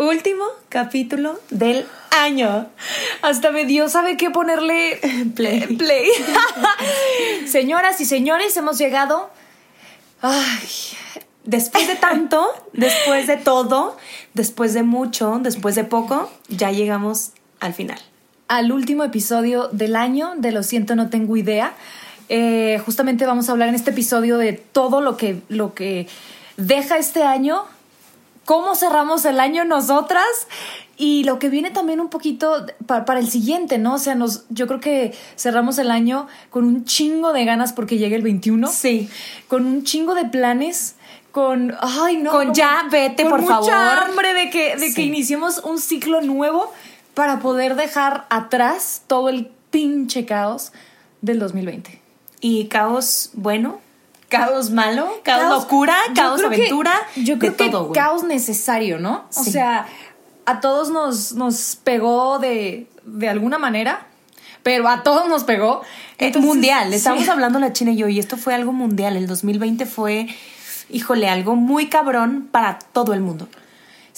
Último capítulo del año. Hasta me dio, ¿sabe qué ponerle? Play. Play. Señoras y señores, hemos llegado. Ay, después de tanto, después de todo, después de mucho, después de poco, ya llegamos al final. Al último episodio del año de Lo siento, no tengo idea. Eh, justamente vamos a hablar en este episodio de todo lo que, lo que deja este año, cómo cerramos el año nosotras y lo que viene también un poquito pa- para, el siguiente, ¿no? O sea, nos, yo creo que cerramos el año con un chingo de ganas porque llegue el 21. Sí. Con un chingo de planes. Con, ay, no. Con como- ya, vete, con por mucha favor. hambre de que, de que iniciemos un ciclo nuevo para poder dejar atrás todo el pinche caos del 2020. Y caos bueno, caos malo, caos, locura, yo caos que- aventura, yo creo de que todo, güey. caos necesario, ¿no? O Sí. sea, a todos nos, nos pegó de, de alguna manera, pero a todos nos pegó. Entonces, mundial, sí. estamos hablando la China y yo, y esto fue algo mundial. El 2020 fue, híjole, algo muy cabrón para todo el mundo.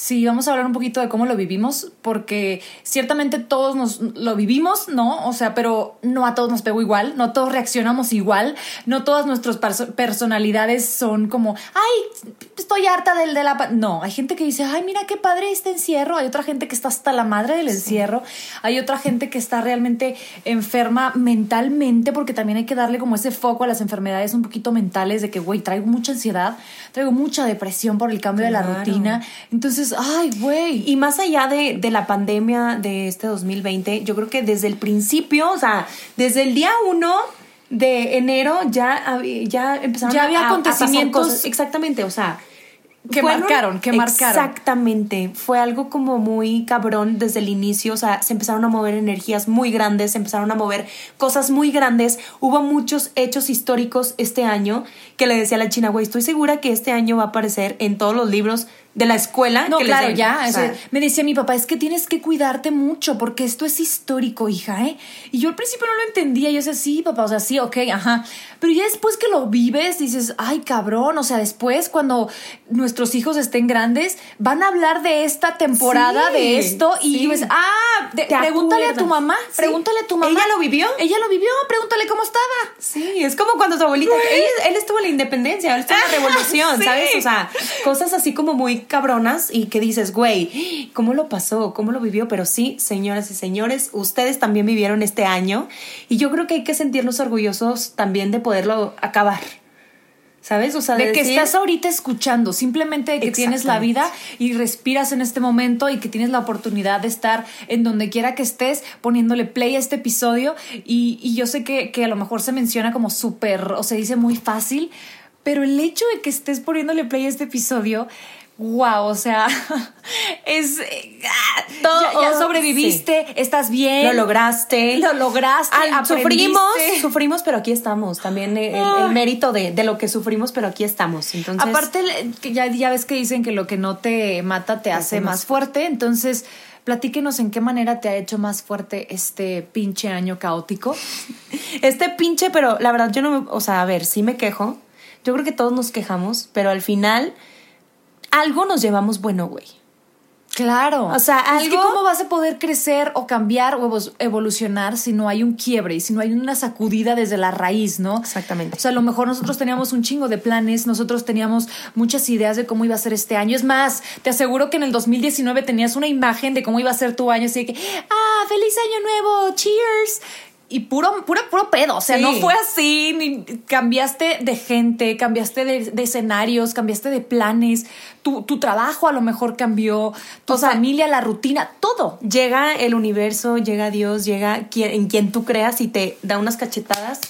Sí, vamos a hablar un poquito de cómo lo vivimos, porque ciertamente todos nos lo vivimos, ¿no? O sea, pero no a todos nos pegó igual, no todos reaccionamos igual, no todas nuestras perso- personalidades son como, ay, estoy harta del de la... pa-". No, hay gente que dice, ay, mira qué padre este encierro, hay otra gente que está hasta la madre del encierro, hay otra gente que está realmente enferma mentalmente, porque también hay que darle como ese foco a las enfermedades un poquito mentales de que, güey, traigo mucha ansiedad, traigo mucha depresión por el cambio de la rutina. Entonces, ay, güey. Y más allá de, de la pandemia de este 2020, yo creo que desde el principio, o sea, desde el día uno de enero ya, ya empezaron Ya había a- a pasar acontecimientos- cosas. Exactamente, o sea. Que marcaron, que marcaron. Exactamente. Fue algo como muy cabrón desde el inicio. O sea, se empezaron a mover energías muy grandes, se empezaron a mover cosas muy grandes. Hubo muchos hechos históricos este año que le decía a la China, güey, estoy segura que este año va a aparecer en todos los libros de la escuela. No, que claro, den". ya. O o sea, sea, me decía mi papá, es que tienes que cuidarte mucho porque esto es histórico, hija, ¿eh? Y yo al principio no lo entendía. Yo decía, sí, papá, o sea, sí, ok, ajá. Pero ya después que lo vives, dices, ay, cabrón. O sea, después, cuando nuestros hijos estén grandes, van a hablar de esta temporada, Sí, de esto. Y sí. ah, de- ¿Te pregúntale a tu mamá. Sí. Pregúntale a tu mamá. ¿Ella lo vivió? Ella lo vivió, pregúntale cómo estaba. Sí, es como cuando tu abuelita, él, él estuvo en la independencia, él estuvo en la revolución. ¿sabes? O sea, cosas así como muy cabronas y que dices, güey, ¿cómo lo pasó? ¿Cómo lo vivió? Pero sí, señoras y señores, ustedes también vivieron este año y yo creo que hay que sentirnos orgullosos también de poderlo acabar. ¿Sabes? O sea, de que decir- estás ahorita escuchando, simplemente de que tienes la vida y respiras en este momento y que tienes la oportunidad de estar en donde quiera que estés poniéndole play a este episodio y, y yo sé que, que a lo mejor se menciona como súper o se dice muy fácil, pero el hecho de que estés poniéndole play a este episodio, wow, o sea, es... eh, ah, Todo- ya, ya sobreviviste, estás bien. Lo lograste. Lo lograste. Al- sufrimos, sufrimos, pero aquí estamos. También el, el mérito de, de lo que sufrimos, pero aquí estamos. Entonces, Aparte, ya, ya ves que dicen que lo que no te mata te hace más fuerte. Entonces, platíquenos en qué manera te ha hecho más fuerte este pinche año caótico. Este pinche, pero la verdad yo no me, o sea, a ver, sí me quejo. Yo creo que todos nos quejamos, pero al final algo nos llevamos bueno, güey. Claro. O sea, Es que algo- cómo vas a poder crecer o cambiar o evo- evolucionar si no hay un quiebre y si no hay una sacudida desde la raíz, ¿no? Exactamente. O sea, a lo mejor nosotros teníamos un chingo de planes, nosotros teníamos muchas ideas de cómo iba a ser este año. Es más, te aseguro que en el 2019 tenías una imagen de cómo iba a ser tu año, así de que, ah, feliz año nuevo, cheers. Y puro, puro, puro pedo. O sea, Sí. no fue así. Ni, cambiaste de gente, cambiaste de, de escenarios, cambiaste de planes. Tu, tu trabajo a lo mejor cambió, tu O sea, familia, la rutina, todo. Llega el universo, llega Dios, llega quien, en quien tú creas y te da unas cachetadas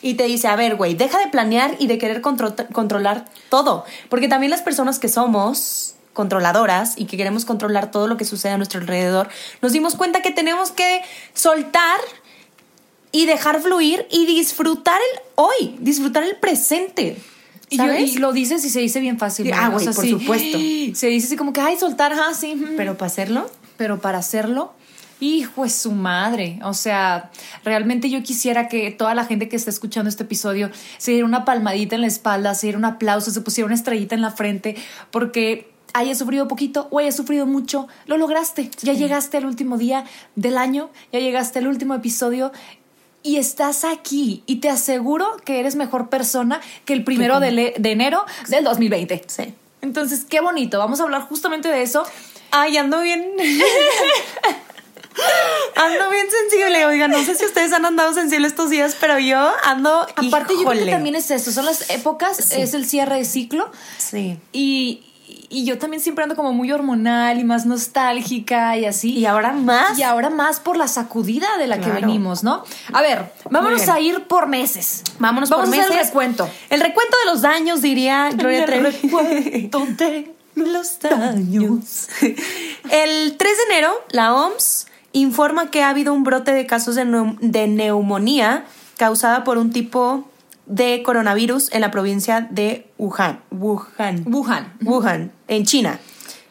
y te dice, a ver, güey, deja de planear y de querer contro- controlar todo. Porque también las personas que somos controladoras y que queremos controlar todo lo que sucede a nuestro alrededor, nos dimos cuenta que tenemos que soltar y dejar fluir y disfrutar el hoy, disfrutar el presente. Y, yo- ¿Sabes? y lo dices y se dice bien fácil. Ah, güey, por sí, supuesto. Se dice así como que, ay, soltar, ah, sí. mm. Pero para hacerlo, pero para hacerlo, hijo es su madre. O sea, realmente yo quisiera que toda la gente que está escuchando este episodio se diera una palmadita en la espalda, se diera un aplauso, se pusiera una estrellita en la frente, porque hayas sufrido poquito o hayas sufrido mucho, lo lograste. Ya llegaste al último día del año, ya llegaste al último episodio. Y estás aquí y te aseguro que eres mejor persona que el primero de, de enero del 2020. sí. Entonces, qué bonito. Vamos a hablar justamente de eso. Ay, ando bien. ando bien sensible. Oiga, no sé si ustedes han andado sensibles estos días, pero yo ando. Aparte, yo creo que híjole. también es eso, son las épocas, Sí. es el cierre de ciclo. Sí. Y, y yo también siempre ando como muy hormonal y más nostálgica y así. Y ahora más. Y ahora más por la sacudida de la que venimos, ¿no? A ver, vámonos a ir por meses. Vámonos Vamos por a hacer meses. el recuento. El recuento de los daños, diría Gloria El Trevi. de los daños. El 3 de enero, la OMS informa que ha habido un brote de casos de, de neumonía causada por un tipo de coronavirus en la provincia de Wuhan. Wuhan. Wuhan. Wuhan, en China.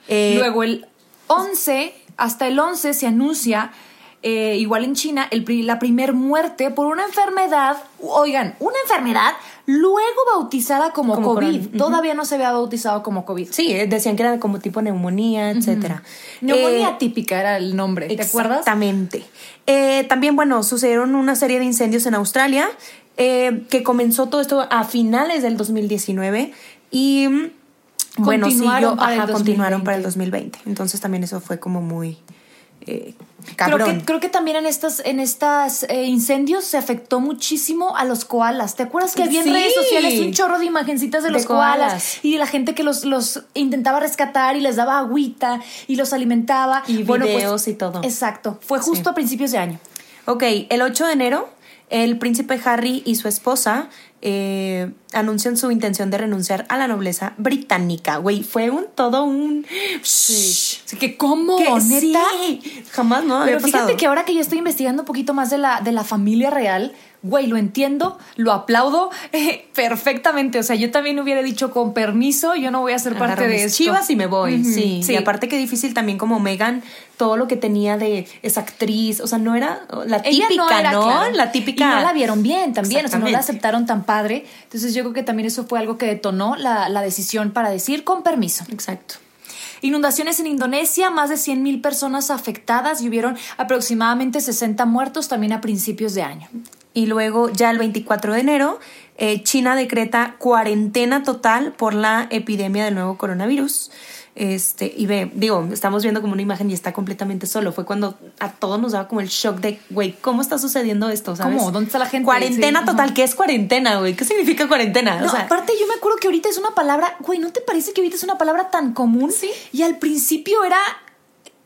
Eh, Luego el 11, hasta el 11 se anuncia, eh, igual en China, el, la primer muerte por una enfermedad, oigan, una enfermedad luego bautizada como, Como COVID. Todavía no se había bautizado como COVID. Sí, eh, decían que era como tipo neumonía, etcétera. Neumonía Eh, típica era el nombre, ¿te acuerdas? Exactamente. Eh, también, bueno, sucedieron una serie de incendios en Australia, eh, que comenzó todo esto a finales del 2019 y, mm, bueno, Continuaron siguió, para el continuaron 2020. para el 2020. Entonces también eso fue como muy eh, Creo que, creo que también en estas, en estas eh, incendios se afectó muchísimo a los koalas. ¿Te acuerdas que había en Sí. redes sociales un chorro de imagencitas de, De los koalas, koalas. y de la gente que los, los intentaba rescatar y les daba agüita y los alimentaba? Y pues, videos y todo. Exacto. Fue justo Sí. a principios de año. Ok, el 8 de enero, el príncipe Harry y su esposa eh, anuncian su intención de renunciar a la nobleza británica. Güey, fue un todo un... Así que, ¿cómo? ¿Qué? ¿Neta? Sí. Jamás, ¿no? Había Pero fíjate pasado. que ahora que yo estoy investigando un poquito más de la, de la familia real, güey, lo entiendo, lo aplaudo eh, perfectamente. O sea, yo también hubiera dicho con permiso, yo no voy a ser Agarro parte de esto. chivas y me voy, sí. sí. Y aparte que difícil también como Megan, todo lo que tenía de esa actriz, o sea, no era la Ella típica, ¿no? era, claro. La típica. Y no la vieron bien también, o sea, no la aceptaron tan padre. Entonces yo creo que también eso fue algo que detonó la, la decisión para decir con permiso. Exacto. Inundaciones en Indonesia, más de 100 mil personas afectadas y hubieron aproximadamente 60 muertos también a principios de año. Y luego, ya el 24 de enero, eh, China decreta cuarentena total por la epidemia del nuevo coronavirus. Este, y ve, digo, estamos viendo como una imagen y está completamente solo. Fue cuando a todos nos daba como el shock de, güey, ¿cómo está sucediendo esto? ¿Sabes? ¿Cómo? ¿Dónde está la gente? Cuarentena Sí, total. ¿Qué es cuarentena, güey? ¿Qué significa cuarentena? No, o sea, aparte yo me acuerdo que ahorita es una palabra, güey, ¿no te parece que ahorita es una palabra tan común? Sí. Y al principio era,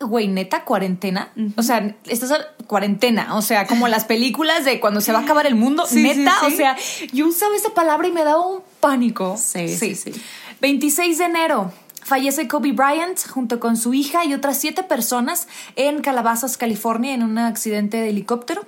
güey, neta, cuarentena. O sea, estás a- cuarentena, o sea, como las películas de cuando se va a acabar el mundo, Sí, neta, sí, sí. o sea, yo usaba esa palabra y me daba un pánico. Sí, sí, sí. 26 de enero. Fallece Kobe Bryant junto con su hija y otras siete personas en Calabasas, California, en un accidente de helicóptero.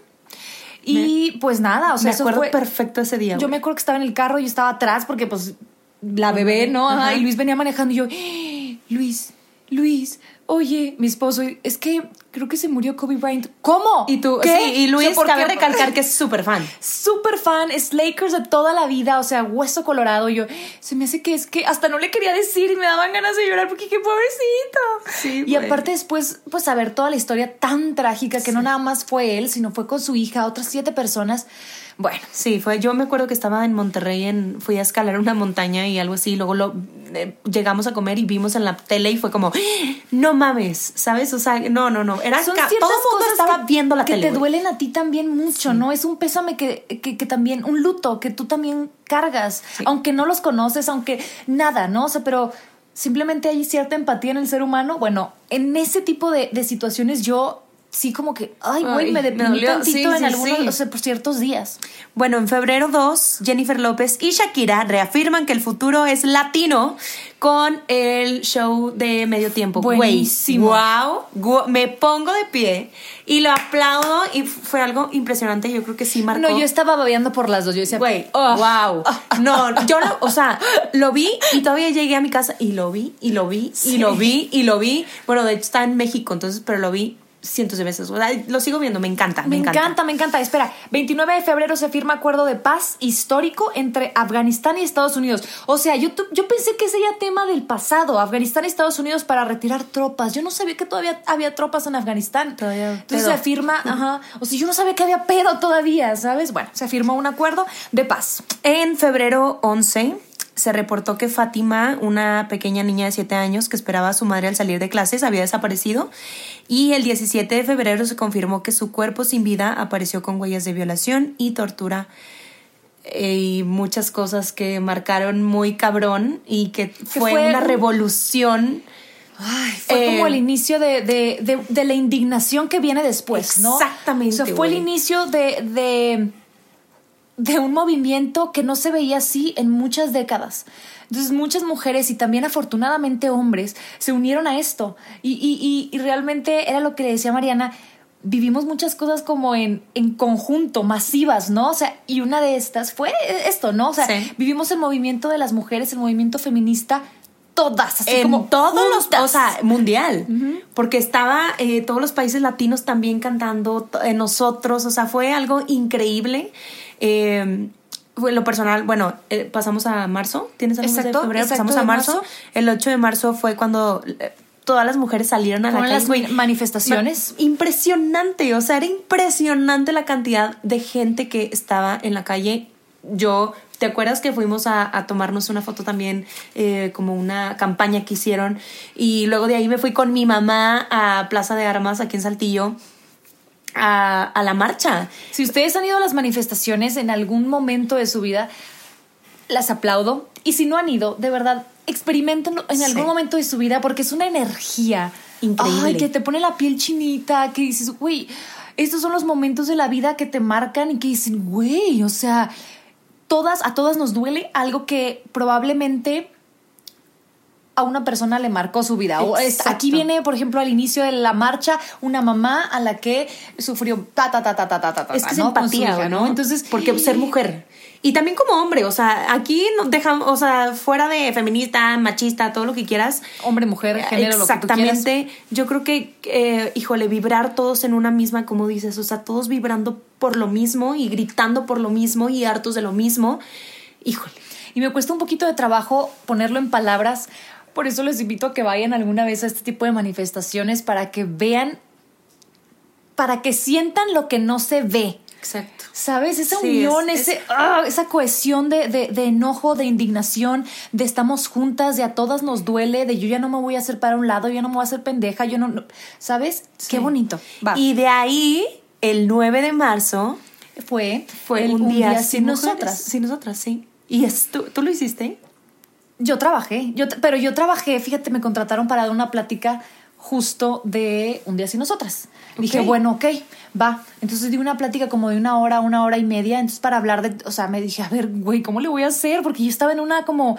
Y pues nada, o sea, me eso acuerdo fue perfecto ese día. yo me acuerdo que estaba en el carro y yo estaba atrás porque pues la bebé, ¿no? Ajá, Ajá. Y Luis venía manejando y yo, "Eh, Luis, Luis, oye, mi esposo, es que creo que se murió Kobe Bryant. ¿Cómo? Y tú, ¿Qué? sí, y Luis, O sea, ¿por cabe qué? recalcar que es súper fan. Súper fan, es Lakers de toda la vida, o sea, hueso colorado. Y yo, se me hace que es que hasta no le quería decir y me daban ganas de llorar porque qué pobrecito. Sí, y güey. aparte después, pues saber toda la historia tan trágica que no nada más fue él, sino fue con su hija, otras siete personas. Bueno, Sí, fue. Yo me acuerdo que estaba en Monterrey, en, fui a escalar una montaña y algo así. y luego lo eh, llegamos a comer y vimos en la tele y fue como, ¡Ah! no mames, ¿sabes? O sea, no, no, no. era Son ciertas todo el mundo cosas estaba que, viendo la que tele. te güey. duelen a ti también mucho, ¿no? Es un pésame que, que, que también, un luto que tú también cargas, aunque no los conoces, aunque nada, ¿no? O sea, pero simplemente hay cierta empatía en el ser humano. Bueno, en ese tipo de, de situaciones yo sí como que, ay, güey, me deprimí tantito Sí, en sí, algunos, sí. o sea, por ciertos días. Bueno, en febrero 2, Jennifer López y Shakira reafirman que el futuro es latino con el show de medio tiempo. Buenísimo. Wow, me pongo de pie y lo aplaudo y fue algo impresionante. Yo creo que sí marcó. No, yo estaba babeando por las dos. Yo decía, Güey, oh, wow. No, yo lo, o sea, lo vi y todavía llegué a mi casa y lo vi y lo vi y lo vi y lo vi. Bueno, de hecho está en México, entonces, pero lo vi cientos de veces. O sea, lo sigo viendo, me encanta, me, Me encanta. me encanta. Espera, 29 de febrero se firma acuerdo de paz histórico entre Afganistán y Estados Unidos. O sea, yo, yo pensé que sería tema del pasado, Afganistán y Estados Unidos para retirar tropas. Yo no sabía que todavía había tropas en Afganistán. Todavía Entonces pedo. se firma, ajá. O sea, yo no sabía que había pedo todavía, ¿sabes? Bueno, se firmó un acuerdo de paz. En febrero 11 se reportó que Fátima, una pequeña niña de 7 años que esperaba a su madre al salir de clases, había desaparecido. Y el 17 de febrero se confirmó que su cuerpo sin vida apareció con huellas de violación y tortura. eh, Y muchas cosas que marcaron muy cabrón y que fue, fue una un- revolución. Ay, fue Eh, como el inicio de, de- de- de la indignación que viene después, ¿no? Exactamente, O sea, fue el inicio de, de, un movimiento que no se veía así en muchas décadas. Entonces muchas mujeres y también afortunadamente hombres se unieron a esto. Y, y- y- y realmente era lo que le decía Mariana, vivimos muchas cosas como en, en conjunto, masivas, ¿no? O sea, y una de estas fue esto, ¿no? O sea, Sí. vivimos el movimiento de las mujeres, el movimiento feminista, todas, así en como todos los, juntas. o sea, mundial, porque estaba eh, todos los países latinos también cantando, eh, nosotros, o sea, fue algo increíble. Eh, lo personal, bueno, eh, pasamos a marzo, ¿tienes algo de Exacto, febrero? exacto, Pasamos a marzo. marzo. El 8 de marzo fue cuando eh, todas las mujeres salieron a la calle. las manifestaciones. Ma- Impresionante, o sea, era impresionante la cantidad de gente que estaba en la calle. Yo, ¿te acuerdas que fuimos a, a tomarnos una foto también, eh, como una campaña que hicieron? Y luego de ahí me fui con mi mamá a Plaza de Armas, aquí en Saltillo, a, a la marcha. Si ustedes han ido a las manifestaciones en algún momento de su vida, las aplaudo. Y si no han ido, de verdad, experimentenlo en Sí. algún momento de su vida porque es una energía Increíble. Ay, que te pone la piel chinita, que dices, güey, estos son los momentos de la vida que te marcan y que dicen, güey, o sea, todas, a todas nos duele algo que probablemente a una persona le marcó su vida. O es- Exacto. aquí viene, por ejemplo, al inicio de la marcha, una mamá a la que sufrió ta ta ta ta ta ta ta. Es que es ¿no? Su empatía, hija, ¿no? Entonces, porque ser mujer. Y también como hombre, o sea, aquí nos dejamos, o sea, fuera de feminista, machista, todo lo que quieras. hombre, mujer, género, lo que tú quieras. Exactamente. Yo creo que, eh, híjole, vibrar todos en una misma, como dices, o sea, todos vibrando por lo mismo y gritando por lo mismo y hartos de lo mismo. Híjole. Y me cuesta un poquito de trabajo ponerlo en palabras. Por eso les invito a que vayan alguna vez a este tipo de manifestaciones para que vean, para que sientan lo que no se ve. Exacto. ¿Sabes? Esa Sí, unión, es- ese, es- ah, esa cohesión de, de- de enojo, de indignación, de estamos juntas, de a todas nos duele, de yo ya no me voy a hacer para un lado, yo no me voy a hacer pendeja, yo no. no- ¿Sabes? Qué bonito. Va. Y de ahí, el 9 de marzo, fue, fue el un día, sin mujeres. nosotras. Sin nosotras, sí. ¿Y es, tú, tú lo hiciste? Yo trabajé, yo, pero yo trabajé, fíjate, me contrataron para dar una plática justo de un día sin nosotras. Dije, bueno, ok, va. Entonces di una plática como de una hora, una hora y media. Entonces para hablar de, o sea, me dije, a ver, güey, ¿cómo le voy a hacer? Porque yo estaba en una como,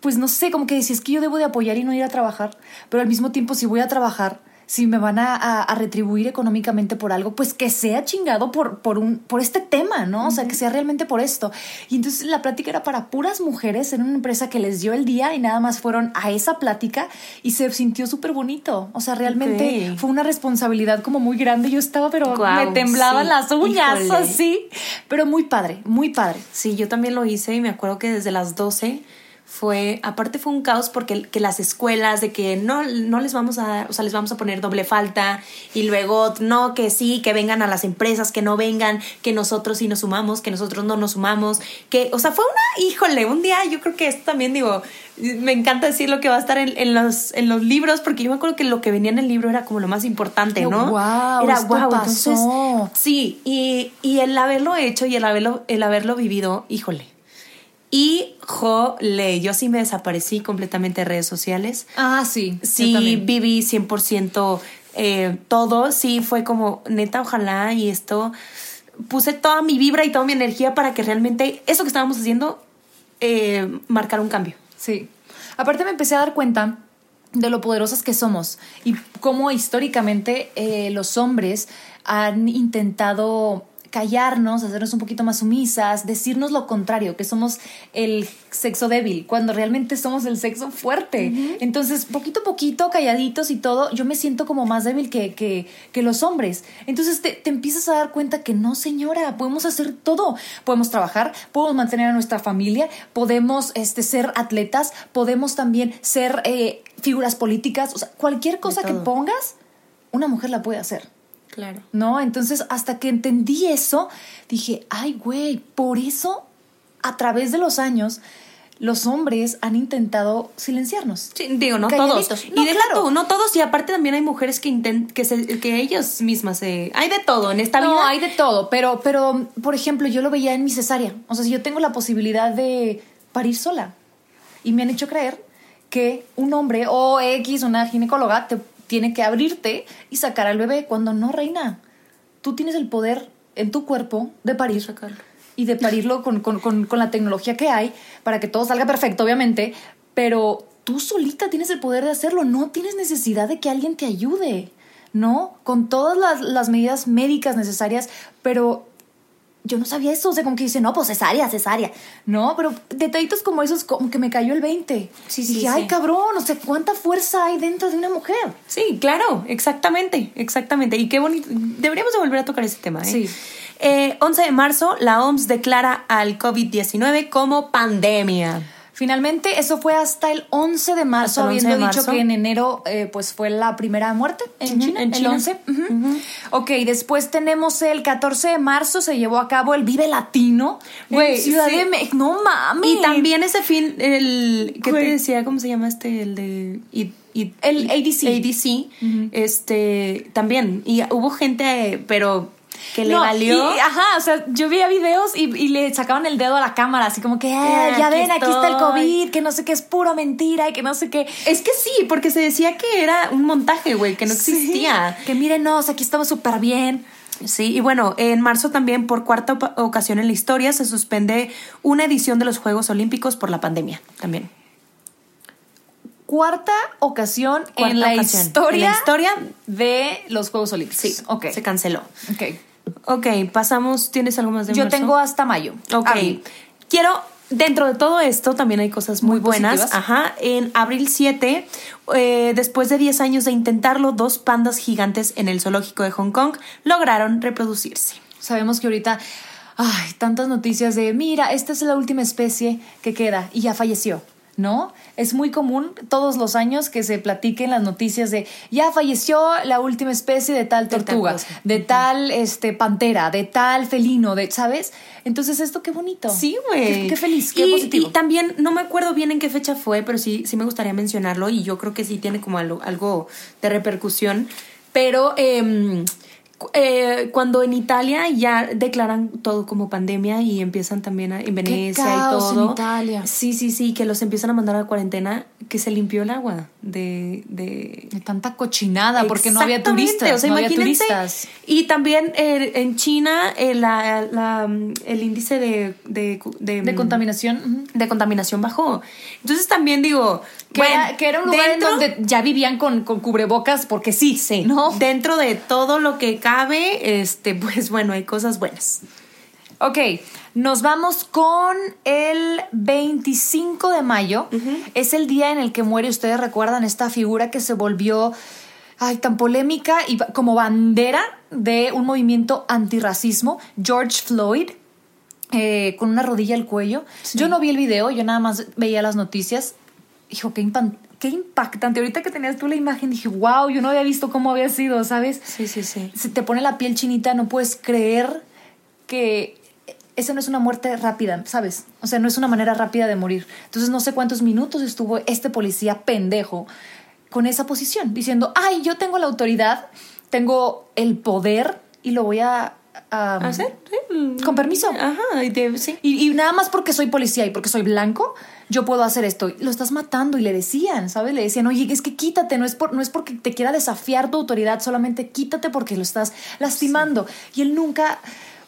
pues no sé, como que decía, es que yo debo de apoyar y no ir a trabajar. Pero al mismo tiempo, si voy a trabajar, si me van a, a- a retribuir económicamente por algo, pues que sea chingado por, por, un, por este tema, ¿no? O sea, que sea realmente por esto. Y entonces la plática era para puras mujeres en una empresa que les dio el día y nada más fueron a esa plática y se sintió súper bonito. O sea, realmente fue una responsabilidad como muy grande. Yo estaba, pero me temblaban sí. las uñas Híjole. así. Pero muy padre, muy padre. Sí, yo también lo hice y me acuerdo que desde las 12 fue, aparte fue un caos porque que las escuelas, de que no, no les vamos a dar, o sea, les vamos a poner doble falta y luego no, que sí, que vengan a las empresas, que no vengan, que nosotros sí nos sumamos, que nosotros no nos sumamos, que, o sea, fue una, híjole, un día yo creo que esto también digo, me encanta decir lo que va a estar en, en los, en los libros porque yo me acuerdo que lo que venía en el libro era como lo más importante, ¿no? Wow, era esto wow, pasó. entonces, sí, y, y el haberlo hecho y el haberlo, el haberlo vivido, híjole. Y, jole, yo sí me desaparecí completamente de redes sociales. Ah, sí. Sí, viví 100% eh, todo. Sí, fue como, neta, ojalá y esto. Puse toda mi vibra y toda mi energía para que realmente eso que estábamos haciendo eh, marcara un cambio. Sí. Aparte me empecé a dar cuenta de lo poderosas que somos y cómo históricamente eh, los hombres han intentado callarnos, hacernos un poquito más sumisas, decirnos lo contrario, que somos el sexo débil, cuando realmente somos el sexo fuerte. Entonces, poquito a poquito, calladitos y todo, yo me siento como más débil que, que, que los hombres. Entonces te, te empiezas a dar cuenta que no, señora, podemos hacer todo. Podemos trabajar, podemos mantener a nuestra familia, podemos este, ser atletas, podemos también ser eh, figuras políticas, o sea, cualquier cosa que pongas, una mujer la puede hacer. Claro. ¿no? Entonces, hasta que entendí eso, dije, ay, güey, por eso, a través de los años, los hombres han intentado silenciarnos. Sí, digo, no Calladitos. todos. No, y deja claro. tú, no todos. Y aparte también hay mujeres que intent que, se, que ellas mismas se... Hay de todo en esta No, vida. hay de todo, pero, pero, por ejemplo, yo lo veía en mi cesárea. O sea, si yo tengo la posibilidad de parir sola y me han hecho creer que un hombre o X, una ginecóloga, te tiene que abrirte y sacar al bebé cuando no, reina. Tú tienes el poder en tu cuerpo de parir. Sacarlo. y de parirlo con, con- con- con la tecnología que hay para que todo salga perfecto, obviamente, pero tú solita tienes el poder de hacerlo, no tienes necesidad de que alguien te ayude, ¿no? Con todas las, las medidas médicas necesarias, pero yo no sabía eso, o sea, como que dice, no, pues cesárea, cesárea, no, pero detallitos como esos, como que me cayó el 20. Sí, sí, Dije, ay, sí. cabrón, o sea, ¿cuánta fuerza hay dentro de una mujer? Sí, claro, exactamente, exactamente. Y qué bonito. Deberíamos de volver a tocar ese tema, ¿eh? Sí. Eh, 11 de marzo, la OMS declara al COVID-19 como pandemia. Finalmente, eso fue hasta el 11 de marzo, Hasta el 11 habiendo de dicho que en enero pues pues fue la primera muerte en China, en el China. 11. Ujú. Ok, después tenemos el 14 de marzo, se llevó a cabo el Vive Latino Güey, en Ciudad sí. de México. No mames. Y también ese fin, el. ¿Qué Güey. te decía? ¿Cómo se llama este? El de. El ADC. ADC. Este. También. Y hubo gente, pero. Que le No, valió. y- ajá, o sea, yo veía videos y, y le sacaban el dedo a la cámara, así como que, "Eh, Eh, ya aquí ven, aquí está el estoy". COVID, que no sé qué es puro mentira y que no sé qué. Es que sí, porque se decía que era un montaje, güey, que no Sí, existía. que mírenos, aquí estamos súper bien. Sí, y bueno, en marzo también, por cuarta ocasión en la historia, se suspende una edición de los Juegos Olímpicos por la pandemia también. Cuarta ocasión Cuarta en la ocasión. historia En la historia, de los Juegos Olímpicos. sí, ok. se canceló. Ok. Ok, pasamos. ¿Tienes algo más de Yo marzo? tengo hasta mayo. Ok. Abril. Quiero, dentro de todo esto, también hay cosas muy, Muy buenas. positivas. Ajá. En abril 7, eh, después de 10 años de intentarlo, dos pandas gigantes en el zoológico de Hong Kong lograron reproducirse. Sabemos que ahorita ay, tantas noticias de, mira, esta es la última especie que queda y ya falleció. ¿No? Es muy común todos los años que se platiquen las noticias de ya falleció la última especie de tal De tal tortuga, de tal este pantera, de tal felino, de, ¿sabes? Entonces esto qué bonito. Sí, güey. Qué, qué feliz, qué y, positivo. Y también, no me acuerdo bien en qué fecha fue, pero sí, sí me gustaría mencionarlo y yo creo que sí tiene como algo, algo de repercusión. Pero em, eh, cuando en Italia ya declaran todo como pandemia y empiezan también a, en Venecia caos y en todo. Italia. Sí, sí, sí, que los empiezan a mandar a cuarentena, que se limpió el agua de... de de tanta cochinada porque no había turistas, o sea, no había turistas. Y también eh, en China eh, la, la, el índice de, de, de, De contaminación. de contaminación bajó. Entonces también digo, Que, bueno, era, que era un lugar dentro- en donde ya vivían con, con cubrebocas porque sí, sí, ¿no? dentro de todo lo que cabe, este, pues bueno, hay cosas buenas. Ok, nos vamos con el 25 de mayo. Es el día en el que muere, ustedes recuerdan, esta figura que se volvió ay, tan polémica y como bandera de un movimiento antirracismo, George Floyd. eh, con una rodilla al cuello. Yo no vi el video, yo nada más veía las noticias. Hijo, qué, qué impactante. Ahorita que tenías tú la imagen, dije, wow, yo no había visto cómo había sido, ¿sabes? Sí, sí, sí. Se te pone la piel chinita, no puedes creer que esa no es una muerte rápida, ¿sabes? O sea, no es una manera rápida de morir. Entonces, no sé cuántos minutos estuvo este policía pendejo con esa posición, diciendo, ay, yo tengo la autoridad, tengo el poder y lo voy a... a- ¿Hacer? Sí. Con permiso. Ajá, y de- sí. Y, y nada más porque soy policía y porque soy blanco, yo puedo hacer esto. Lo estás matando y le decían, ¿sabes? Le decían, oye, es que quítate, no es, por, no es porque te quiera desafiar tu autoridad, solamente quítate porque lo estás lastimando. Y él nunca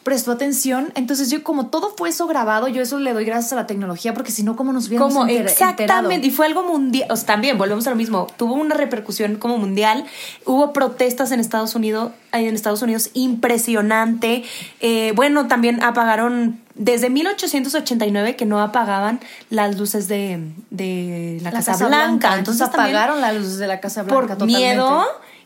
prestó atención. Entonces yo como todo fue eso grabado, yo eso le doy gracias a la tecnología porque si no, ¿cómo nos hubiéramos Como enter- exactamente, enterado? y fue algo mundial, o sea, también volvemos a lo mismo, tuvo una repercusión como mundial, hubo protestas en Estados Unidos, en Estados Unidos impresionante, Eh, bueno, también apagaron desde 1889 que no apagaban las luces de, de la, Casa, Blanca, Entonces apagaron las luces de la Casa Blanca por totalmente. miedo.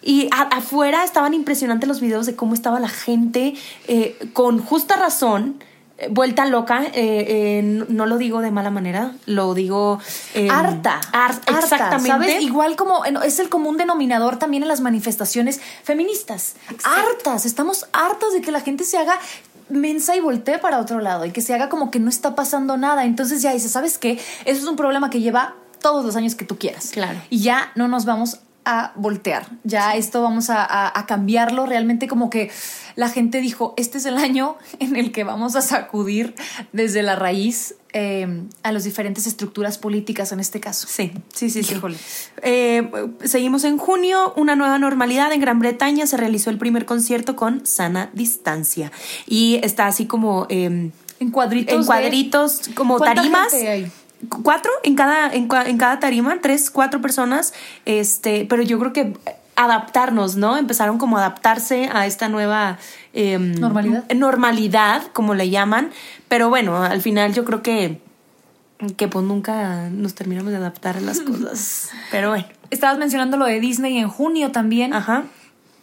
Y a- afuera estaban impresionantes los videos de cómo estaba la gente eh, con justa razón, eh, vuelta loca. eh, eh, no, no lo digo de mala manera, lo digo. eh, harta, har- harta, exactamente. ¿sabes? Igual como es el común denominador también en las manifestaciones feministas. Hartas, estamos hartas de que la gente se haga mensa y voltee para otro lado y que se haga como que no está pasando nada. Entonces ya dices, ¿sabes qué? Eso es un problema que lleva todos los años que tú quieras. Claro. Y ya no nos vamos a voltear. Ya esto vamos a, a- a cambiarlo. Realmente como que la gente dijo, este es el año en el que vamos a sacudir desde la raíz eh, a las diferentes estructuras políticas en este caso. Sí, sí, sí, sí. Eh, seguimos en junio, una nueva normalidad. En Gran Bretaña se realizó el primer concierto con sana distancia. Y está así como eh, En cuadritos. en de- cuadritos, como ¿Cuánta tarimas. gente hay? Cu- Cuatro en cada, en, en cada tarima, tres, cuatro personas. Este, pero yo creo que adaptarnos, ¿no? Empezaron como a adaptarse a esta nueva em, Normalidad. Normalidad, como le llaman. Pero bueno, al final yo creo que, que pues nunca nos terminamos de adaptar a las cosas. Pero bueno. Estabas mencionando lo de Disney en junio también. Ajá.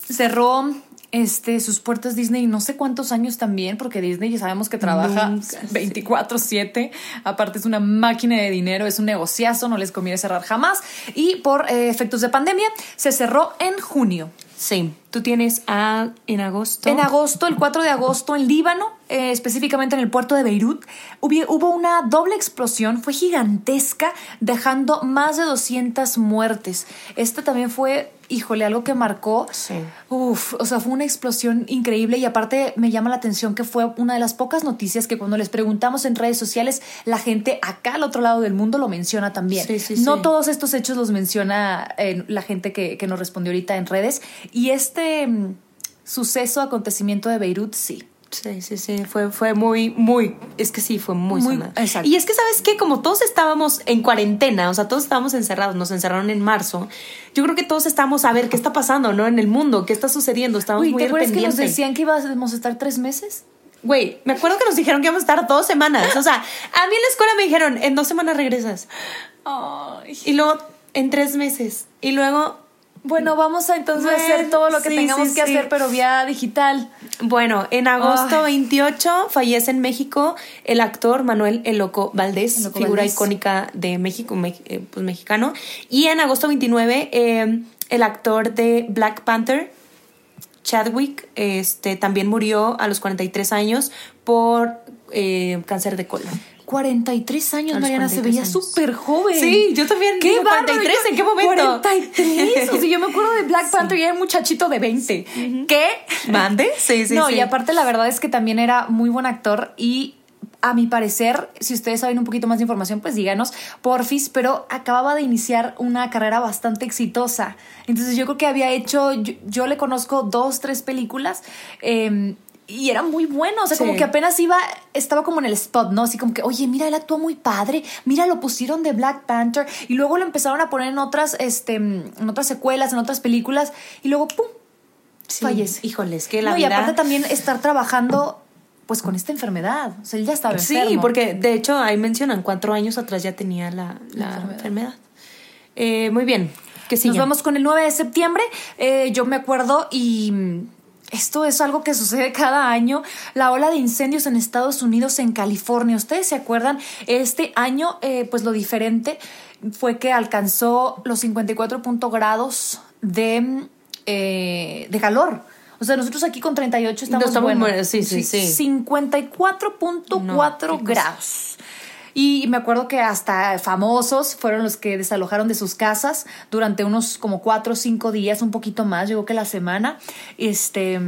Cerró este, sus puertas Disney no sé cuántos años también, porque Disney ya sabemos que trabaja Nunca, sí. 24/7. Aparte es una máquina de dinero, es un negociazo, no les conviene cerrar jamás. Y por eh, efectos de pandemia se cerró en junio. Sí. Tú tienes a, en agosto. En agosto, el 4 de agosto, en Líbano, eh, específicamente en el puerto de Beirut, hubo una doble explosión, fue gigantesca, dejando más de 200 muertes. Esta también fue, híjole, algo que marcó. Sí. Uf, o sea, fue una explosión increíble y aparte me llama la atención que fue una de las pocas noticias que cuando les preguntamos en redes sociales, la gente acá al otro lado del mundo lo menciona también. Sí, sí, no todos estos hechos los menciona eh, la gente que, que nos respondió ahorita en redes y este mm, suceso, acontecimiento de Beirut, sí. Sí, sí, sí, fue, fue muy, muy, es que sí, fue muy, Muy- sonado. exacto. Y es que, ¿sabes qué? Como todos estábamos en cuarentena, o sea, todos estábamos encerrados, nos encerraron en marzo, yo creo que todos estábamos a ver qué está pasando, ¿no? En el mundo, qué está sucediendo, estábamos Uy, muy ¿te acuerdas que nos decían que íbamos a estar tres meses? Güey, me acuerdo que nos dijeron que íbamos a estar dos semanas, o sea, a mí en la escuela me dijeron, en dos semanas regresas, Ay. y luego en tres meses, y luego Bueno, vamos a entonces Bueno, hacer todo lo que sí, tengamos sí, que sí. hacer, pero vía digital. Bueno, en agosto Ay. 28 fallece en México el actor Manuel El Loco Valdés, El Loco figura Valdés. icónica de México, me- eh, pues mexicano. Y en agosto 29 eh, el actor de Black Panther, Chadwick, este, también murió a los 43 años por eh, cáncer de colon. 43 años, Mariana, se 43 veía súper joven. Sí, yo también ¿Qué digo, bárbaro, 43, yo- ¿en qué momento? 43. O sea, yo me acuerdo de Black Panther y era un muchachito de 20. ¿Qué? ¿Mande? Sí, sí, no, sí. y aparte la verdad es que también era muy buen actor y a mi parecer, si ustedes saben un poquito más de información, pues díganos, porfis, pero acababa de iniciar una carrera bastante exitosa. Entonces yo creo que había hecho, yo, yo le conozco dos, tres películas. eh, y era muy bueno, o sea, como Sí. que apenas iba, estaba como en el spot, ¿no? Así como que, oye, mira, él actuó muy padre, mira, lo pusieron de Black Panther, y luego lo empezaron a poner en otras, este, en otras secuelas, en otras películas, y luego, ¡pum! Sí, fallece. Híjoles, que la no, vida... y aparte también estar trabajando pues con esta enfermedad. O sea, él ya estaba Sí, enfermo. porque de hecho ahí mencionan, cuatro años atrás ya tenía la, la enfermedad. enfermedad. Eh, muy bien, que sigue. Nos vamos con el 9 de septiembre. Eh, yo me acuerdo y esto es algo que sucede cada año. La ola de incendios en Estados Unidos, en California. ¿Ustedes se acuerdan? Este año, eh, pues lo diferente fue que alcanzó los 54 grados de, eh, de calor. O sea, nosotros aquí con 38 estamos, No estamos bueno, sí, sí, sí. 54.4 No, qué cosa. grados. Y me acuerdo que hasta famosos fueron los que desalojaron de sus casas durante unos como cuatro o cinco días, un poquito más, llegó que la semana. Este.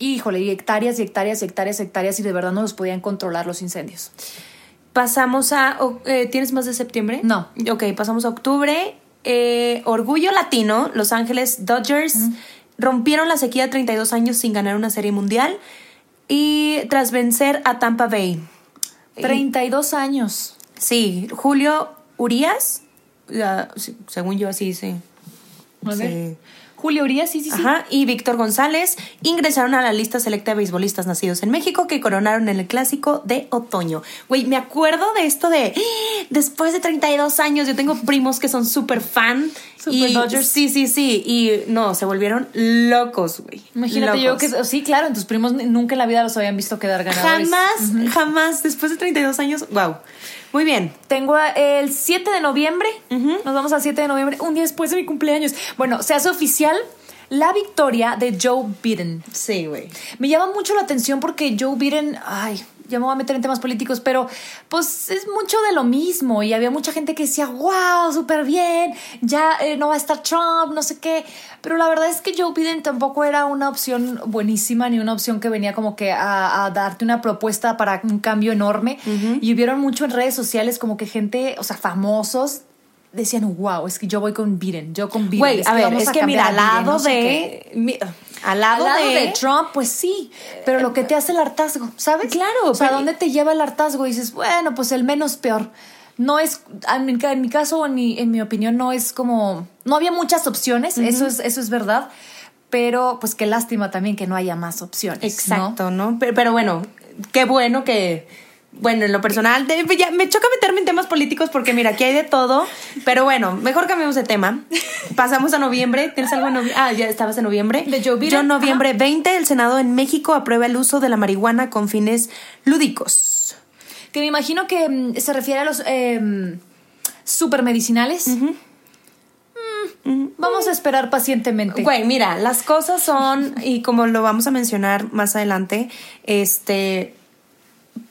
Híjole, y hectáreas y hectáreas y hectáreas y hectáreas y de verdad no los podían controlar los incendios. Pasamos a. eh, ¿Tienes más de septiembre? No. Ok, pasamos a octubre. Eh, Orgullo Latino, Los Ángeles Dodgers rompieron la sequía de 32 años sin ganar una serie mundial y tras vencer a Tampa Bay. 32 años. Sí, Julio Urias, según yo así dice. A ver. Sí. Julio Urias, sí, sí, sí. Ajá, y Víctor González ingresaron a la lista selecta de beisbolistas nacidos en México que coronaron en el clásico de otoño. Güey, me acuerdo de esto de ¡Ah! después de 32 años, yo tengo primos que son súper fan. Súper y, Dodgers. Sí, sí, sí. Y no, se volvieron locos, güey. Imagínate yo que. Sí, claro, tus primos nunca en la vida los habían visto quedar ganadores. Jamás, jamás, después de 32 años, wow. Muy bien. Tengo el 7 de noviembre. Nos vamos al 7 de noviembre, un día después de mi cumpleaños. Bueno, se hace oficial la victoria de Joe Biden. Sí, güey. Me llama mucho la atención porque Joe Biden, ay, ya me voy a meter en temas políticos, pero pues es mucho de lo mismo y había mucha gente que decía, wow, súper bien, ya eh, no va a estar Trump, no sé qué, pero la verdad es que Joe Biden tampoco era una opción buenísima ni una opción que venía como que a, a darte una propuesta para un cambio enorme y hubieron mucho en redes sociales como que gente, o sea, famosos. Decían, wow, es que yo voy con Biden, yo con Biden. Güey, es a ver, es que mira, al lado no sé de. qué". mi- al lado, Al lado de, de, Trump, pues sí, pero lo que te hace el hartazgo, ¿sabes? Claro, O sea, ¿a pero- dónde te lleva el hartazgo? Y dices, bueno, pues el menos peor. No es, en mi, en mi caso, en mi, en mi opinión, no es como, no había muchas opciones, eso, es, eso es verdad, pero pues qué lástima también que no haya más opciones. ¿no? Exacto, ¿no? Pero, pero bueno, qué bueno que. Bueno, en lo personal, de- ya me choca meterme en temas políticos porque mira, aquí hay de todo. Pero bueno, mejor cambiemos de tema. Pasamos a noviembre. ¿Tienes algo en noviembre? Ah, ya estabas en noviembre. De Joe Biden, Yo, noviembre 20, el Senado en México aprueba el uso de la marihuana con fines lúdicos. Que me imagino que mm, se refiere a los eh, supermedicinales. Mm, vamos a esperar pacientemente. Güey, mira, las cosas son, y como lo vamos a mencionar más adelante, este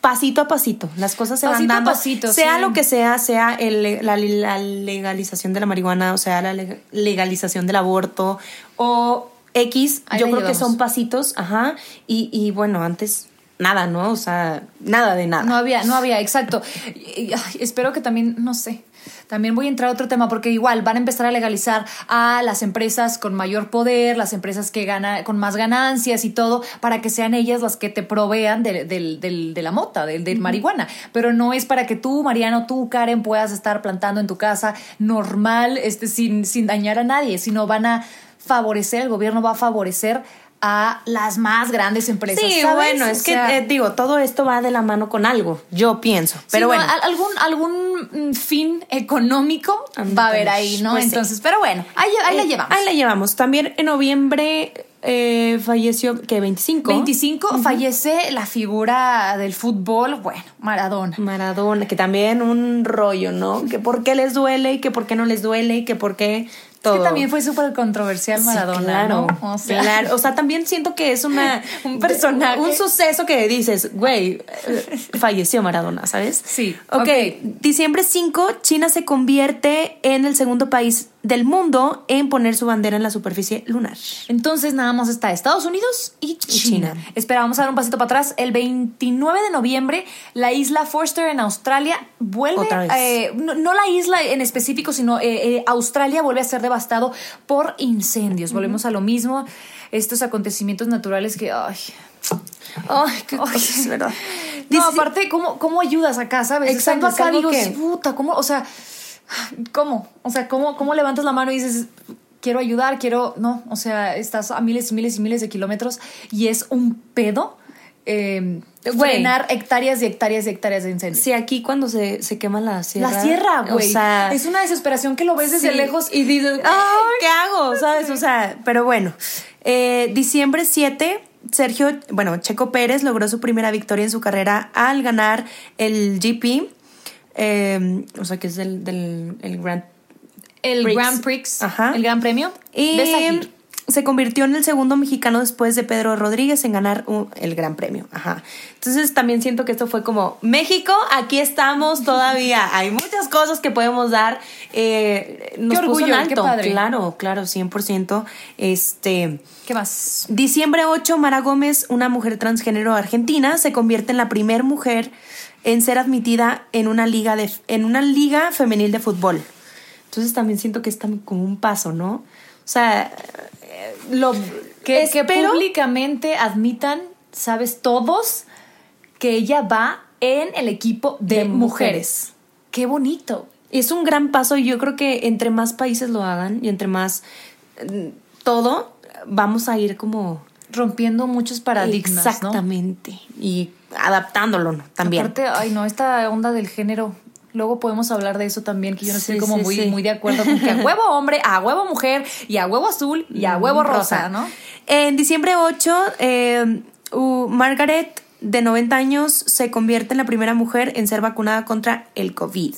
pasito a pasito, las cosas se Pasito a van dando, pasito, sea sí. lo que sea, sea el- la, la legalización de la marihuana, o sea, la leg- legalización del aborto o X, Ahí yo creo que son pasitos, ajá, y, y bueno, antes nada, ¿no? O sea, nada de nada. No había, no había, exacto. Y- y, ay, espero que también, no sé. También voy a entrar a otro tema porque igual van a empezar a legalizar a las empresas con mayor poder, las empresas que ganan con más ganancias y todo, para que sean ellas las que te provean de, del- del- de la mota, del del marihuana. Pero no es para que tú, Mariano, tú, Karen, puedas estar plantando en tu casa normal, este, sin, sin dañar a nadie, sino van a favorecer, el gobierno va a favorecer a las más grandes empresas. Sí, ¿sabes? bueno, O es que eh, digo, todo esto va de la mano con algo, yo pienso. Pero Sí, bueno, al- algún, algún mm, fin económico va a haber ahí, ¿no? Pues sí. Entonces, pero bueno, ahí, ahí la Eh, llevamos. Ahí la llevamos. También en noviembre eh, falleció, que 25. 25 fallece la figura del fútbol, bueno, Maradona. Maradona, que también un rollo, ¿no? Que por qué les duele y que por qué no les duele y que por qué todo. Que también fue súper controversial Sí, Maradona, claro, ¿no? O sea, claro. O sea, también siento que es una Un personaje. un suceso que dices, güey, eh, falleció Maradona, ¿sabes? Sí, ok. ok. Diciembre 5, China se convierte en el segundo país del mundo en poner su bandera en la superficie lunar. Entonces nada más está Estados Unidos y China. China. Espera, vamos a dar un pasito para atrás. El 29 de noviembre, la isla Forster en Australia vuelve, Otra vez. eh, no, no la isla en específico, sino eh, eh, Australia vuelve a ser devastado por incendios. Volvemos a lo mismo. Estos acontecimientos naturales que, ay, Ay, qué Ay. cosas, ¿verdad? No, aparte, ¿cómo, ¿cómo ayudas acá, sabes? Exacto, Estando es acá digo, puta, ¿cómo? O sea, ¿cómo? O sea, ¿cómo, ¿cómo levantas la mano y dices, quiero ayudar, quiero... No, o sea, estás a miles y miles y miles de kilómetros y es un pedo eh, frenar hectáreas y hectáreas y hectáreas de incendio. Sí, aquí cuando se, se quema la sierra. La sierra, güey. O sea, es una desesperación que lo ves desde sí, lejos y dices, "Ay, ¿qué hago? ¿Sabes? O sea, pero bueno. Eh, diciembre 7, Sergio, bueno, Checo Pérez logró su primera victoria en su carrera al ganar el GP. Eh, o sea, que es el, del el Grand el Prix. Grand Prix, Ajá. el Gran Premio. Y de se convirtió en el segundo mexicano después de Pedro Rodríguez en ganar un- el Gran Premio. Ajá. Entonces también siento que esto fue como México, aquí estamos todavía. Hay muchas cosas que podemos dar. Eh, nos Qué puso en orgullo, qué alto. padre. Claro, claro, 100%. Este. ¿Qué más? Diciembre 8, Mara Gómez, una mujer transgénero argentina, se convierte en la primer mujer en ser admitida en una liga de en una liga femenil de fútbol. Entonces también siento que es como un paso, ¿no? O sea, eh, lo Que, públicamente admitan, sabes, todos, que ella va en el equipo de, De mujeres. mujeres. Qué bonito. es un gran paso y yo creo que entre más países lo hagan y entre más mm, todo vamos a ir como Rompiendo muchos paradigmas, ¿no? exactamente y adaptándolo ¿no? también. Aparte, ay no, esta onda del género. Luego podemos hablar de eso también, que yo no estoy como sí, muy, sí. muy de acuerdo con que a huevo hombre, a huevo mujer, y a huevo azul, y a huevo rosa, ¿no? En diciembre 8, eh, uh, Margaret, de 90 años, se convierte en la primera mujer en ser vacunada contra el COVID.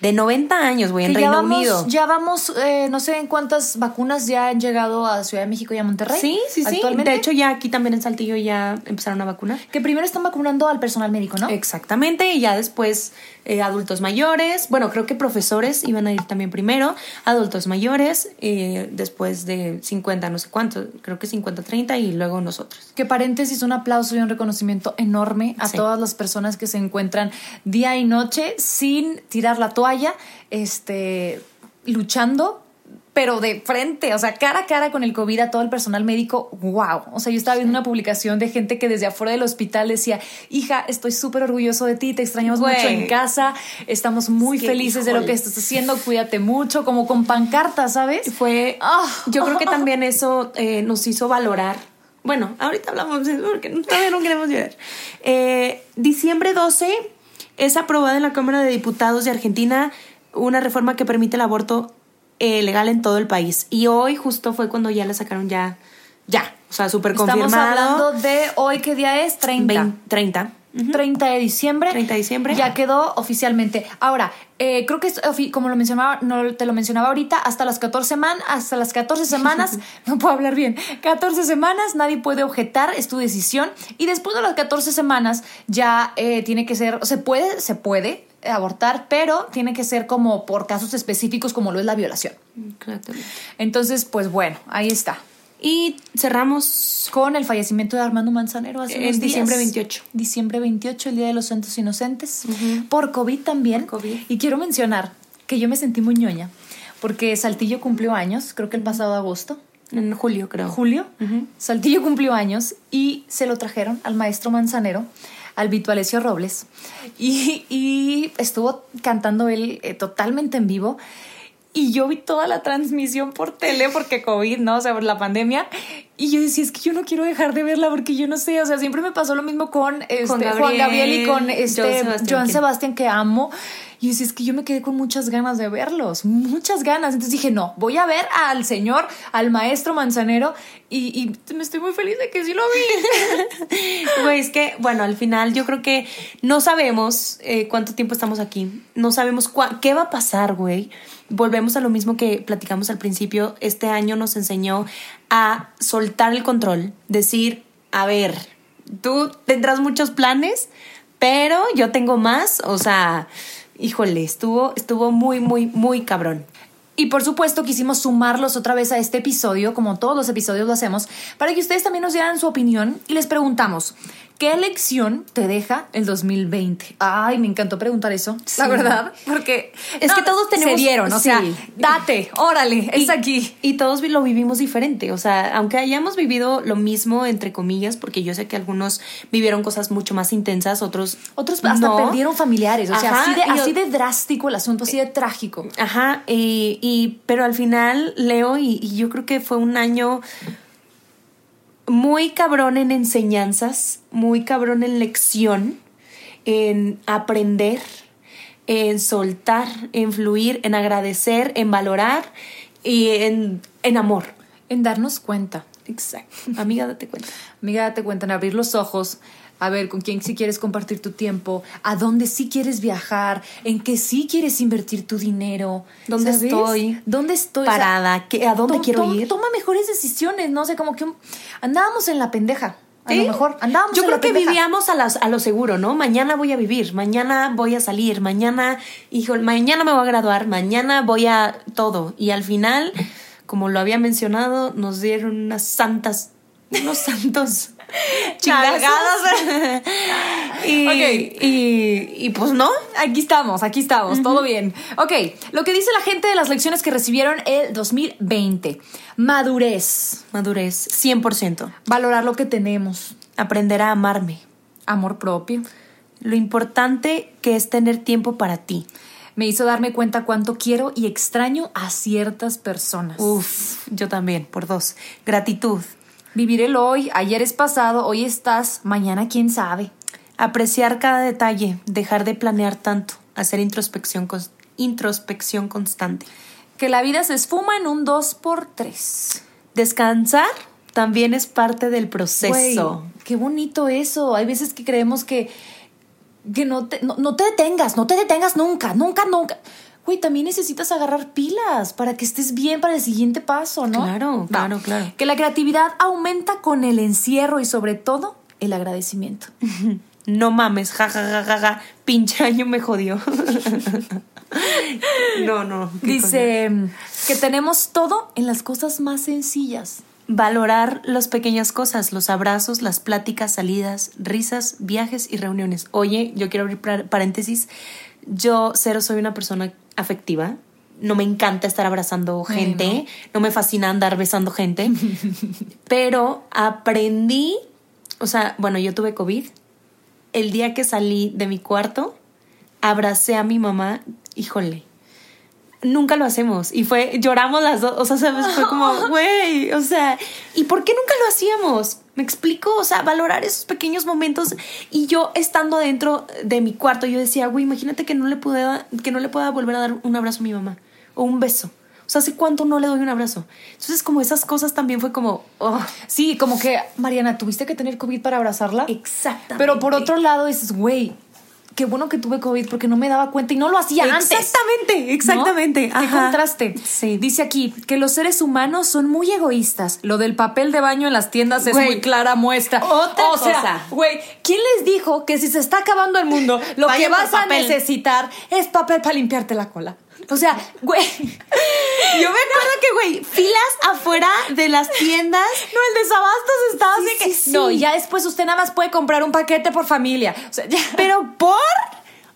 De 90 años, güey, en Que ya Reino vamos, Unido. ya vamos, eh, no sé en cuántas vacunas ya han llegado a Ciudad de México y a Monterrey. Sí, sí, sí. Actualmente. De hecho, ya aquí también en Saltillo ya empezaron a vacunar. que primero están vacunando al personal médico, ¿no? Exactamente, y ya después eh, adultos mayores, bueno, creo que profesores iban a ir también primero, adultos mayores, eh, después de 50, no sé cuánto, creo que 50, 30 y luego nosotros. Que paréntesis, un aplauso y un reconocimiento enorme a Sí. todas las personas que se encuentran día y noche sin tirar la toalla, este, luchando, pero de frente, o sea, cara a cara con el COVID a todo el personal médico. ¡Wow! O sea, yo estaba viendo una publicación de gente que desde afuera del hospital decía, hija, estoy súper orgulloso de ti, te extrañamos Güey. mucho en casa, estamos muy felices de lo que estás haciendo, cuídate mucho, como con pancartas, ¿sabes? Fue, Ah. yo creo que también eso eh, nos hizo valorar. Bueno, ahorita hablamos de eso porque todavía no queremos llorar. Eh, diciembre 12 es aprobada en la Cámara de Diputados de Argentina una reforma que permite el aborto eh, legal en todo el país. Y hoy justo fue cuando ya la sacaron ya, ya, o sea, súper Estamos confirmado. hablando de hoy, ¿qué día es? 30. 20, 30. 30 de diciembre. 30 de diciembre. Ya quedó oficialmente. Ahora, eh, creo que es como lo mencionaba, no te lo mencionaba ahorita, hasta las 14 semanas, hasta las 14 semanas, no puedo hablar bien, 14 semanas, nadie puede objetar, es tu decisión. Y después de las 14 semanas ya eh, tiene que ser, se puede, se puede abortar, pero tiene que ser como por casos específicos como lo es la violación. Entonces, pues bueno, ahí está. Y cerramos Con el fallecimiento de Armando Manzanero hace En unos días. diciembre 28. Diciembre 28, el Día de los Santos Inocentes. Por COVID también. Por COVID. Y quiero mencionar que yo me sentí muy ñoña. Porque Saltillo cumplió años, creo que el pasado agosto, en julio, creo. julio. Saltillo cumplió años y se lo trajeron al maestro Manzanero, al Vito Alessio Robles. Y, y estuvo cantando él eh, totalmente en vivo. Y yo vi toda la transmisión por tele porque COVID, ¿no? O sea, por la pandemia. Y yo decía, es que yo no quiero dejar de verla porque yo no sé, o sea, siempre me pasó lo mismo con, este, Juan, Gabriel, Gabriel, y con este, Joan Joan Sebastián, que- amo. Y yo decía, es que yo me quedé con muchas ganas de verlos, muchas ganas. Entonces dije, no, voy a ver al señor, al maestro Manzanero. Y, y me estoy muy feliz de que sí lo vi. Güey, es que, bueno, al final yo creo que no sabemos eh, cuánto tiempo estamos aquí. No sabemos qué va a pasar, güey. Volvemos a lo mismo que platicamos al principio. Este año nos enseñó a soltar el control. Decir, a ver, tú tendrás muchos planes, pero yo tengo más. O sea, híjole, estuvo, estuvo muy, muy, muy cabrón. Y por supuesto quisimos sumarlos otra vez a este episodio, como todos los episodios lo hacemos, para que ustedes también nos dieran su opinión y les preguntamos, ¿qué lección te deja el 2020? Ay, me encantó preguntar eso, la verdad, porque Es que todos tenemos- Se dieron, o sí. sea, date, órale, es aquí. Y todos lo vivimos diferente. O sea, aunque hayamos vivido lo mismo, entre comillas, porque yo sé que algunos vivieron cosas mucho más intensas, otros. Otros hasta no. perdieron familiares, o sea, así, de, así drástico el asunto, así de trágico. Ajá, y, y- pero al final, Leo, y, y yo creo que fue un año muy cabrón en enseñanzas, muy cabrón en lección, en aprender, en soltar, en fluir, en agradecer, en valorar y en, en amor. En darnos cuenta. Exacto. Amiga, date cuenta. Amiga, date cuenta, en abrir los ojos, a ver con quién sí quieres compartir tu tiempo, a dónde sí quieres viajar, en qué sí quieres invertir tu dinero. ¿Dónde ¿sabes? estoy? ¿Dónde estoy? O sea, Parada. ¿Qué- ¿A dónde quiero ir? Toma mejores decisiones, ¿no? O sea, como que andábamos en la pendeja. A ¿Sí? lo mejor andábamos Yo en creo la que pendeja. vivíamos a, las- a lo seguro, ¿no? Mañana voy a vivir, mañana voy a salir, mañana, hijo, mañana me voy a graduar, mañana voy a todo. Y al final, como lo había mencionado, nos dieron unas santas, unos santos chingazos. y, y, y pues no. Aquí estamos, aquí estamos, todo bien. Ok, lo que dice la gente de las lecciones que recibieron el 2020. Madurez, Madurez, 100%. valorar lo que tenemos, Aprender a amarme. amor propio. Lo importante que es tener tiempo para ti. Me hizo darme cuenta cuánto quiero y extraño a ciertas personas. Uf, yo también, por dos. Gratitud. Vivir el hoy, ayer es pasado, hoy estás, mañana quién sabe. Apreciar cada detalle, dejar de planear tanto, hacer introspección, cons- introspección constante. Que la vida se esfuma en un 2 por 3 Descansar también es parte del proceso. qué bonito eso. Hay veces que creemos que, que no, te, no, no te detengas, no te detengas nunca, nunca, nunca. Güey, también necesitas agarrar pilas para que estés bien para el siguiente paso, ¿no? Claro, Va. claro, claro. Que la creatividad aumenta con el encierro y sobre todo el agradecimiento. No mames, ja, ja, ja, ja, ja, pinche año me jodió. no, no. Dice que tenemos todo en las cosas más sencillas. Valorar las pequeñas cosas, los abrazos, las pláticas, salidas, risas, viajes y reuniones. Oye, yo quiero abrir par- paréntesis. Yo cero soy una persona afectiva. No me encanta estar abrazando Ay, gente. no me fascina andar besando gente. pero aprendí, o sea, bueno, yo tuve COVID. El día que salí de mi cuarto, abracé a mi mamá, híjole. Nunca lo hacemos. Y fue, lloramos las dos. O sea, ¿sabes? Fue como, güey. O sea, ¿y por qué nunca lo hacíamos? Me explico, o sea, valorar esos pequeños momentos. Y yo estando dentro de mi cuarto, yo decía, güey, imagínate que no le pueda, que no le pueda volver a dar un abrazo a mi mamá. O un beso. O sea, ¿hace cuánto no le doy un abrazo? Entonces, como esas cosas también fue como, oh, Sí, como que, Mariana, ¿tuviste que tener COVID para abrazarla? exactamente. Pero por otro lado dices, güey, qué bueno que tuve COVID porque no me daba cuenta y no lo hacía antes. Exactamente, exactamente. ¿No? Qué contraste. Sí. Dice aquí que los seres humanos son muy egoístas. Lo del papel de baño en las tiendas es muy clara muestra. Otra o sea, cosa. güey, ¿quién les dijo que si se está acabando el mundo, lo Vayan que vas a necesitar es papel para limpiarte la cola? O sea, güey. Yo me acuerdo que, güey, filas afuera de las tiendas. No, el desabastos estaba Sí, así que. sí, sí. No, ya después usted nada más puede comprar un paquete por familia. O sea, ya. Pero por.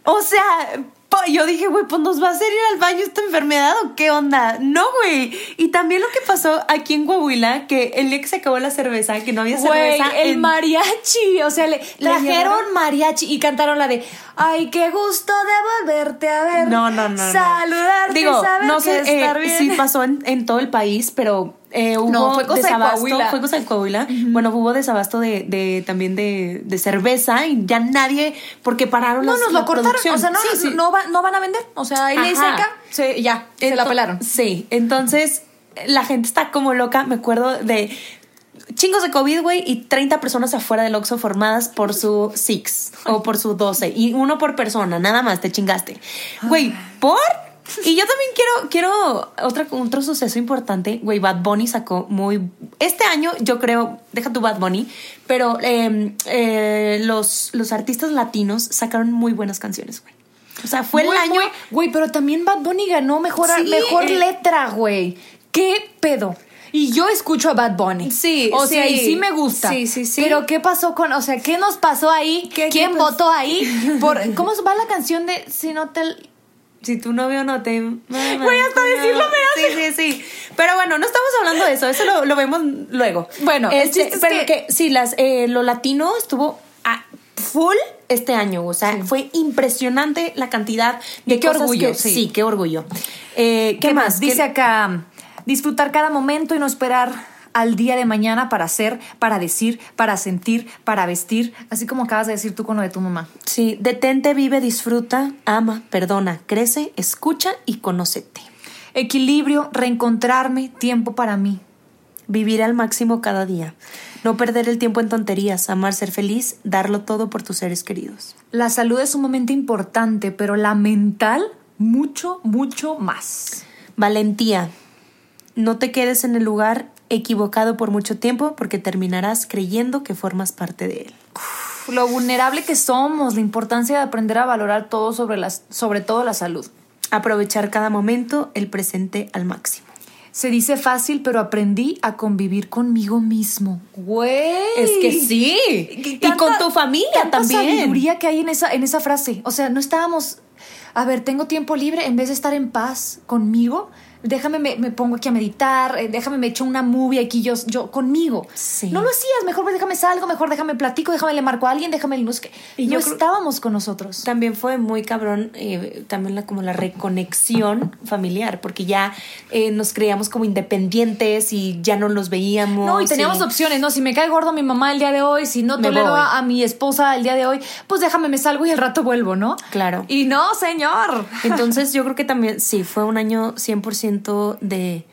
O sea, yo dije, güey, pues nos va a hacer ir al baño esta enfermedad o qué onda. No, güey. Y también lo que pasó aquí en Coahuila, que el día que se acabó la cerveza, que no había Güey, cerveza. el en- mariachi. O sea, le, trajeron mariachi y cantaron la de Ay, qué gusto de volverte a ver. No, no, no. Saludarte, Digo, saber no sé eh, si pasó en, en todo el país, pero eh, hubo No, fue cosa de desabasto. Coahuila. Fue cosa de Coahuila. Bueno, hubo desabasto de, de también de, de cerveza y ya nadie, porque pararon No, las- nos la lo cortaron. producción. O sea, no, Sí, sí. no, va- no van a vender. O sea, ahí Ajá. seca, se- ya, se la Ento- pelaron. Sí, entonces la gente está como loca. Me acuerdo de chingos de COVID, güey, y 30 personas afuera del Oxxo formadas por su Six o por su 12 y uno por persona, nada más, te chingaste. Güey, ¿por? Y yo también quiero, quiero otra, otro suceso importante. Güey, Bad Bunny sacó muy. Este año, yo creo, deja tu Bad Bunny, pero eh, eh, los, los artistas latinos sacaron muy buenas canciones, güey. O sea, fue Muy, el año. Güey, pero también Bad Bunny ganó mejor, Sí, mejor el- letra, güey. ¿Qué pedo? Y yo escucho a Bad Bunny. Sí, O sea, sí. y sí me gusta. Sí, sí, sí. Pero ¿qué pasó con, o sea, qué nos pasó ahí? ¿Qué- ¿Quién qué votó ahí? Por, ¿Cómo va la canción de Si no te... Si tu novio no te. Güey, hasta decirlo me Sí, sí, sí. Pero bueno, no estamos hablando de eso. Eso lo, lo vemos luego. Bueno, el Este, chiste es pero que- que... sí, las, eh, lo latino estuvo a full este año. O sea, fue impresionante la cantidad de qué cosas orgullo, que- sí. sí. qué orgullo. Eh, ¿Qué, ¿Qué, más? más? Dice ¿Qué- acá, disfrutar cada momento y no esperar al día de mañana para hacer, para decir, para sentir, para vestir, así como acabas de decir tú con lo de tu mamá. Sí, detente, vive, disfruta, ama, perdona, crece, escucha y conócete. Equilibrio, reencontrarme, tiempo para mí. Vivir al máximo cada día. No perder el tiempo en tonterías, amar, ser feliz, darlo todo por tus seres queridos. La salud es sumamente importante, pero la mental mucho, mucho más. Valentía. No te quedes en el lugar equivocado por mucho tiempo porque terminarás creyendo que formas parte de él. Lo vulnerable que somos, la importancia de aprender a valorar todo sobre, las, sobre todo la salud. Aprovechar cada momento, el presente al máximo. Se dice fácil, pero aprendí a convivir conmigo mismo. Güey. Es que sí. y con tu familia tanta también. sabiduría que hay en esa, en esa frase. O sea, no estábamos. A ver, tengo tiempo libre en vez de estar en paz conmigo. Déjame, me, me pongo aquí a meditar, eh, déjame, me echo una movie aquí yo, yo conmigo. Sí. No lo hacías, mejor pues, déjame salgo, mejor déjame platico, déjame le marco a alguien, déjame el no. Y no yo creo- estábamos con nosotros. También fue muy cabrón, eh, también la, como la reconexión familiar, porque ya eh, nos creíamos como independientes y ya no los veíamos. No, y teníamos y- opciones, ¿no? Si me cae gordo mi mamá el día de hoy, si no tolero a, a mi esposa el día de hoy, pues déjame, me salgo y al rato vuelvo, ¿no? Claro. Y no, señor. Entonces yo creo que también, sí, fue un año 100% de...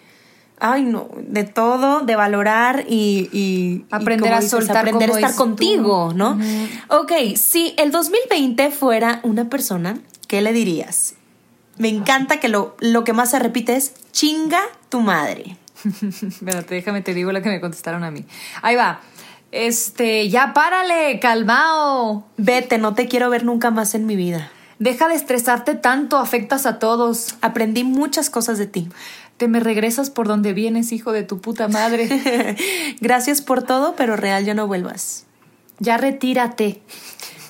Ay, no, de todo, de valorar y... Aprender a soltar, Aprender a estar tú. contigo, ¿no? Ok, si el 2020 fuera una persona, ¿qué le dirías? Me encanta que lo, lo que más se repite es chinga tu madre. Espérate, déjame te digo la que me contestaron a mí. Ahí va. Este, ya párale, calmao. Vete, no te quiero ver nunca más en mi vida. Deja de estresarte tanto, afectas a todos. Aprendí muchas cosas de ti. Te me regresas por donde vienes, hijo de tu puta madre. Gracias por todo, pero real ya no vuelvas. ya retírate.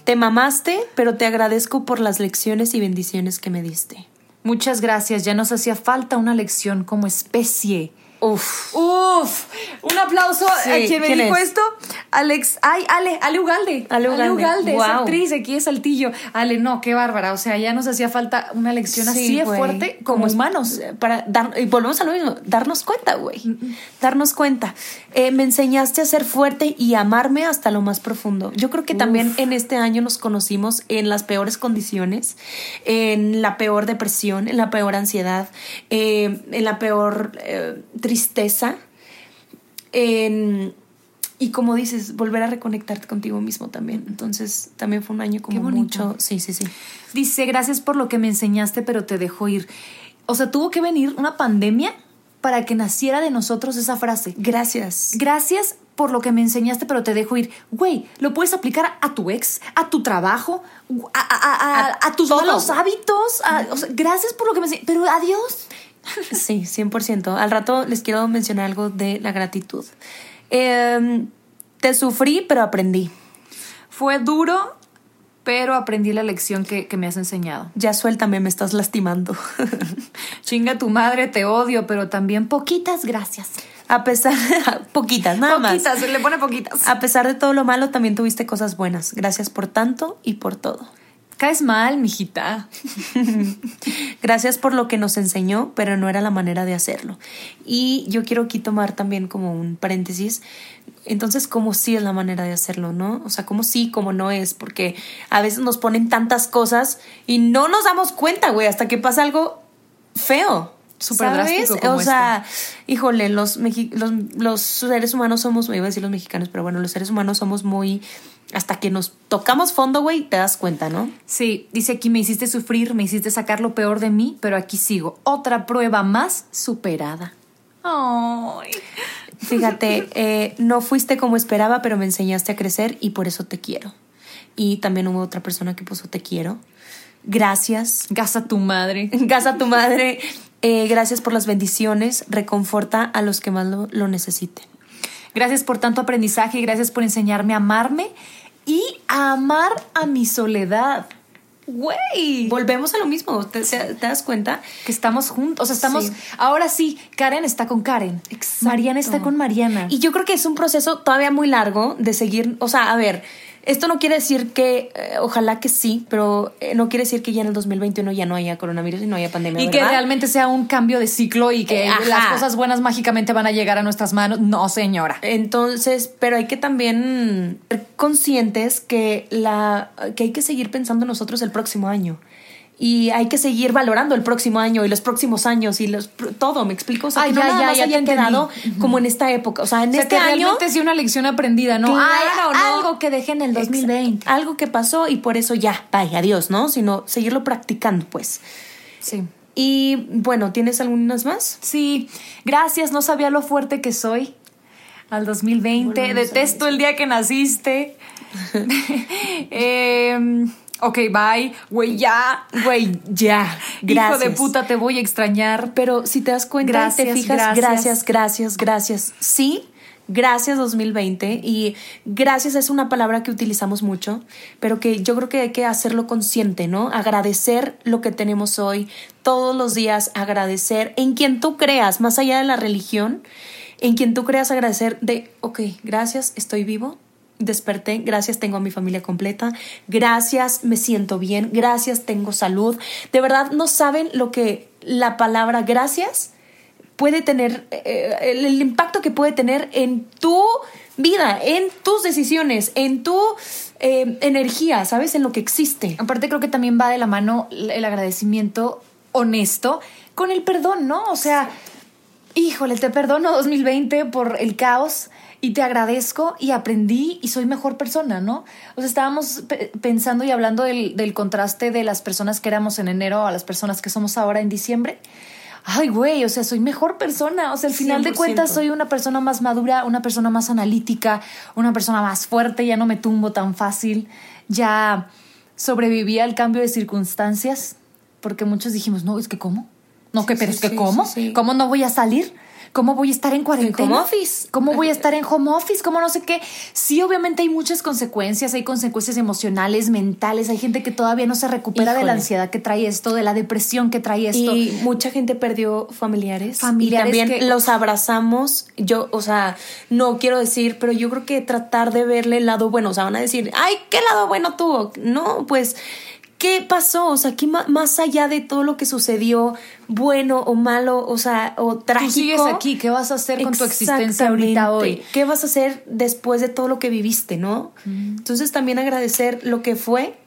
Te mamaste, pero te agradezco por las lecciones y bendiciones que me diste. Muchas gracias, ya nos hacía falta una lección como especie. Uf. Uf, un aplauso Sí, a quien me ¿quién dijo es? esto. Alex, ay, Ale, Ale Ugalde. Ale Ugalde, es wow. actriz, aquí es Saltillo. Ale, no, qué bárbara. O sea, ya nos hacía falta una lección así de fuerte como, es- humanos. Para dar, y volvemos a lo mismo, darnos cuenta, güey. Darnos cuenta. Eh, me enseñaste a ser fuerte y amarme hasta lo más profundo. Yo creo que también en este año nos conocimos en las peores condiciones, en la peor depresión, en la peor ansiedad, eh, en la peor eh, tristeza. En- y como dices, volver a reconectarte contigo mismo también. Entonces, también fue un año como mucho. Sí, sí, sí. Dice, gracias por lo que me enseñaste, pero te dejo ir. O sea, tuvo que venir una pandemia para que naciera de nosotros esa frase. Gracias. Gracias por lo que me enseñaste, pero te dejo ir. Güey, lo puedes aplicar a tu ex, a tu trabajo, a, a- a- a- a tus malos hábitos. a- o sea, gracias por lo que me enseñaste, pero adiós. Sí, 100%. Al rato les quiero mencionar algo de la gratitud. Em, te sufrí, pero aprendí. Fue duro, pero aprendí la lección que, que me has enseñado. Ya suéltame, me estás lastimando. Chinga tu madre, te odio, pero también poquitas gracias. A pesar, poquitas, nada poquitas, más. le pone poquitas. A pesar de todo lo malo, también tuviste cosas buenas. Gracias por tanto y por todo. Caes mal, mijita. Gracias por lo que nos enseñó, pero no era la manera de hacerlo. Y yo quiero aquí tomar también como un paréntesis. Entonces, ¿cómo sí es la manera de hacerlo, no? O sea, ¿cómo sí, cómo no es? Porque a veces nos ponen tantas cosas y no nos damos cuenta, güey, hasta que pasa algo feo. Súper ¿sabes? drástico como O sea, híjole, los, los, los seres humanos somos, iba a decir los mexicanos, pero bueno, los seres humanos somos muy... Hasta que nos tocamos fondo, güey, te das cuenta, ¿no? Sí, dice aquí, me hiciste sufrir, me hiciste sacar lo peor de mí, pero aquí sigo. Otra prueba más superada. Ay. Fíjate, eh, no fuiste como esperaba, pero me enseñaste a crecer y por eso te quiero. Y también hubo otra persona que puso te quiero. Gracias. Gasa tu madre. Casa tu madre. Eh, gracias por las bendiciones. Reconforta a los que más lo, lo necesiten. Gracias por tanto aprendizaje, gracias por enseñarme a amarme y a amar a mi soledad. Güey. Volvemos a lo mismo. ¿Te, te- te das cuenta? Que estamos juntos, o sea, estamos... Sí. Ahora sí, Karen está con Karen. Exacto. Mariana está con Mariana. Y yo creo que es un proceso todavía muy largo de seguir. O sea, a ver, esto no quiere decir que, eh, ojalá que sí, pero eh, no quiere decir que ya en el 2021 ya no haya coronavirus y no haya pandemia. Y que realmente sea un cambio de ciclo y que Eh, las cosas buenas mágicamente van a llegar a nuestras manos. No, señora. Entonces, pero hay que también ser conscientes que, la, que hay que seguir pensando en nosotros el próximo año. Y hay que seguir valorando el próximo año y los próximos años y los todo, ¿me explico? O sea, Ay, que no ya, nada ya, más ya haya te entendí. quedado como en esta época. O sea, en O sea, este que año realmente sí una lección aprendida, ¿no? Claro, Ay, ¿no? Algo que dejé en el 2020. Exacto. Algo que pasó y por eso ya, bye, adiós, ¿no? Sino seguirlo practicando, pues. Sí. Y bueno, ¿tienes algunas más? Sí, gracias, no sabía lo fuerte que soy. Al 2020, Volvemos a detesto el día que naciste. Em, ok, bye. Güey, ya. Güey, ya. Hijo de puta, te voy a extrañar. Pero si te das cuenta, te fijas, gracias. gracias, gracias, gracias. Sí, gracias 2020 y gracias es una palabra que utilizamos mucho, pero que yo creo que hay que hacerlo consciente, ¿no? Agradecer lo que tenemos hoy, todos los días agradecer en quien tú creas, más allá de la religión, en quien tú creas agradecer de, ok, gracias, estoy vivo, desperté, gracias, tengo a mi familia completa, gracias, me siento bien, gracias, tengo salud. De verdad, no saben lo que la palabra gracias puede tener, eh, el, impacto que puede tener en tu vida, en tus decisiones, en tu eh, energía, ¿sabes? En lo que existe. Aparte creo que también va de la mano el agradecimiento honesto con el perdón, ¿no? O sea, híjole, te perdono 2020 por el caos y te agradezco y aprendí y soy mejor persona, ¿no? O sea, estábamos pe- pensando y hablando del, del contraste de las personas que éramos en enero a las personas que somos ahora en diciembre. Ay, güey, o sea, soy mejor persona. O sea, al final de 100%. cuentas soy una persona más madura, una persona más analítica, una persona más fuerte, ya no me tumbo tan fácil, ya sobreviví al cambio de circunstancias, porque muchos dijimos, no, es que ¿cómo? No, que, Sí, pero sí, es que sí, ¿cómo? ¿Cómo no voy a salir? ¿Cómo voy a estar en cuarentena? home office. ¿Cómo voy a estar en home office? ¿Cómo no sé qué? Sí, obviamente hay muchas consecuencias, hay consecuencias emocionales, mentales, hay gente que todavía no se recupera de la ansiedad que trae esto, de la depresión que trae esto. Y mucha gente perdió familiares. Familiares Y también que- los abrazamos. Yo, o sea, no quiero decir, pero yo creo que tratar de verle el lado bueno. O sea, van a decir, ay, ¿qué lado bueno tuvo? No, pues, ¿qué pasó? O sea, ¿qué más allá de todo lo que sucedió, bueno o malo, o sea, o trágico? Tú sigues aquí, ¿qué vas a hacer con tu existencia ahorita hoy? ¿Qué vas a hacer después de todo lo que viviste, no? Entonces también agradecer lo que fue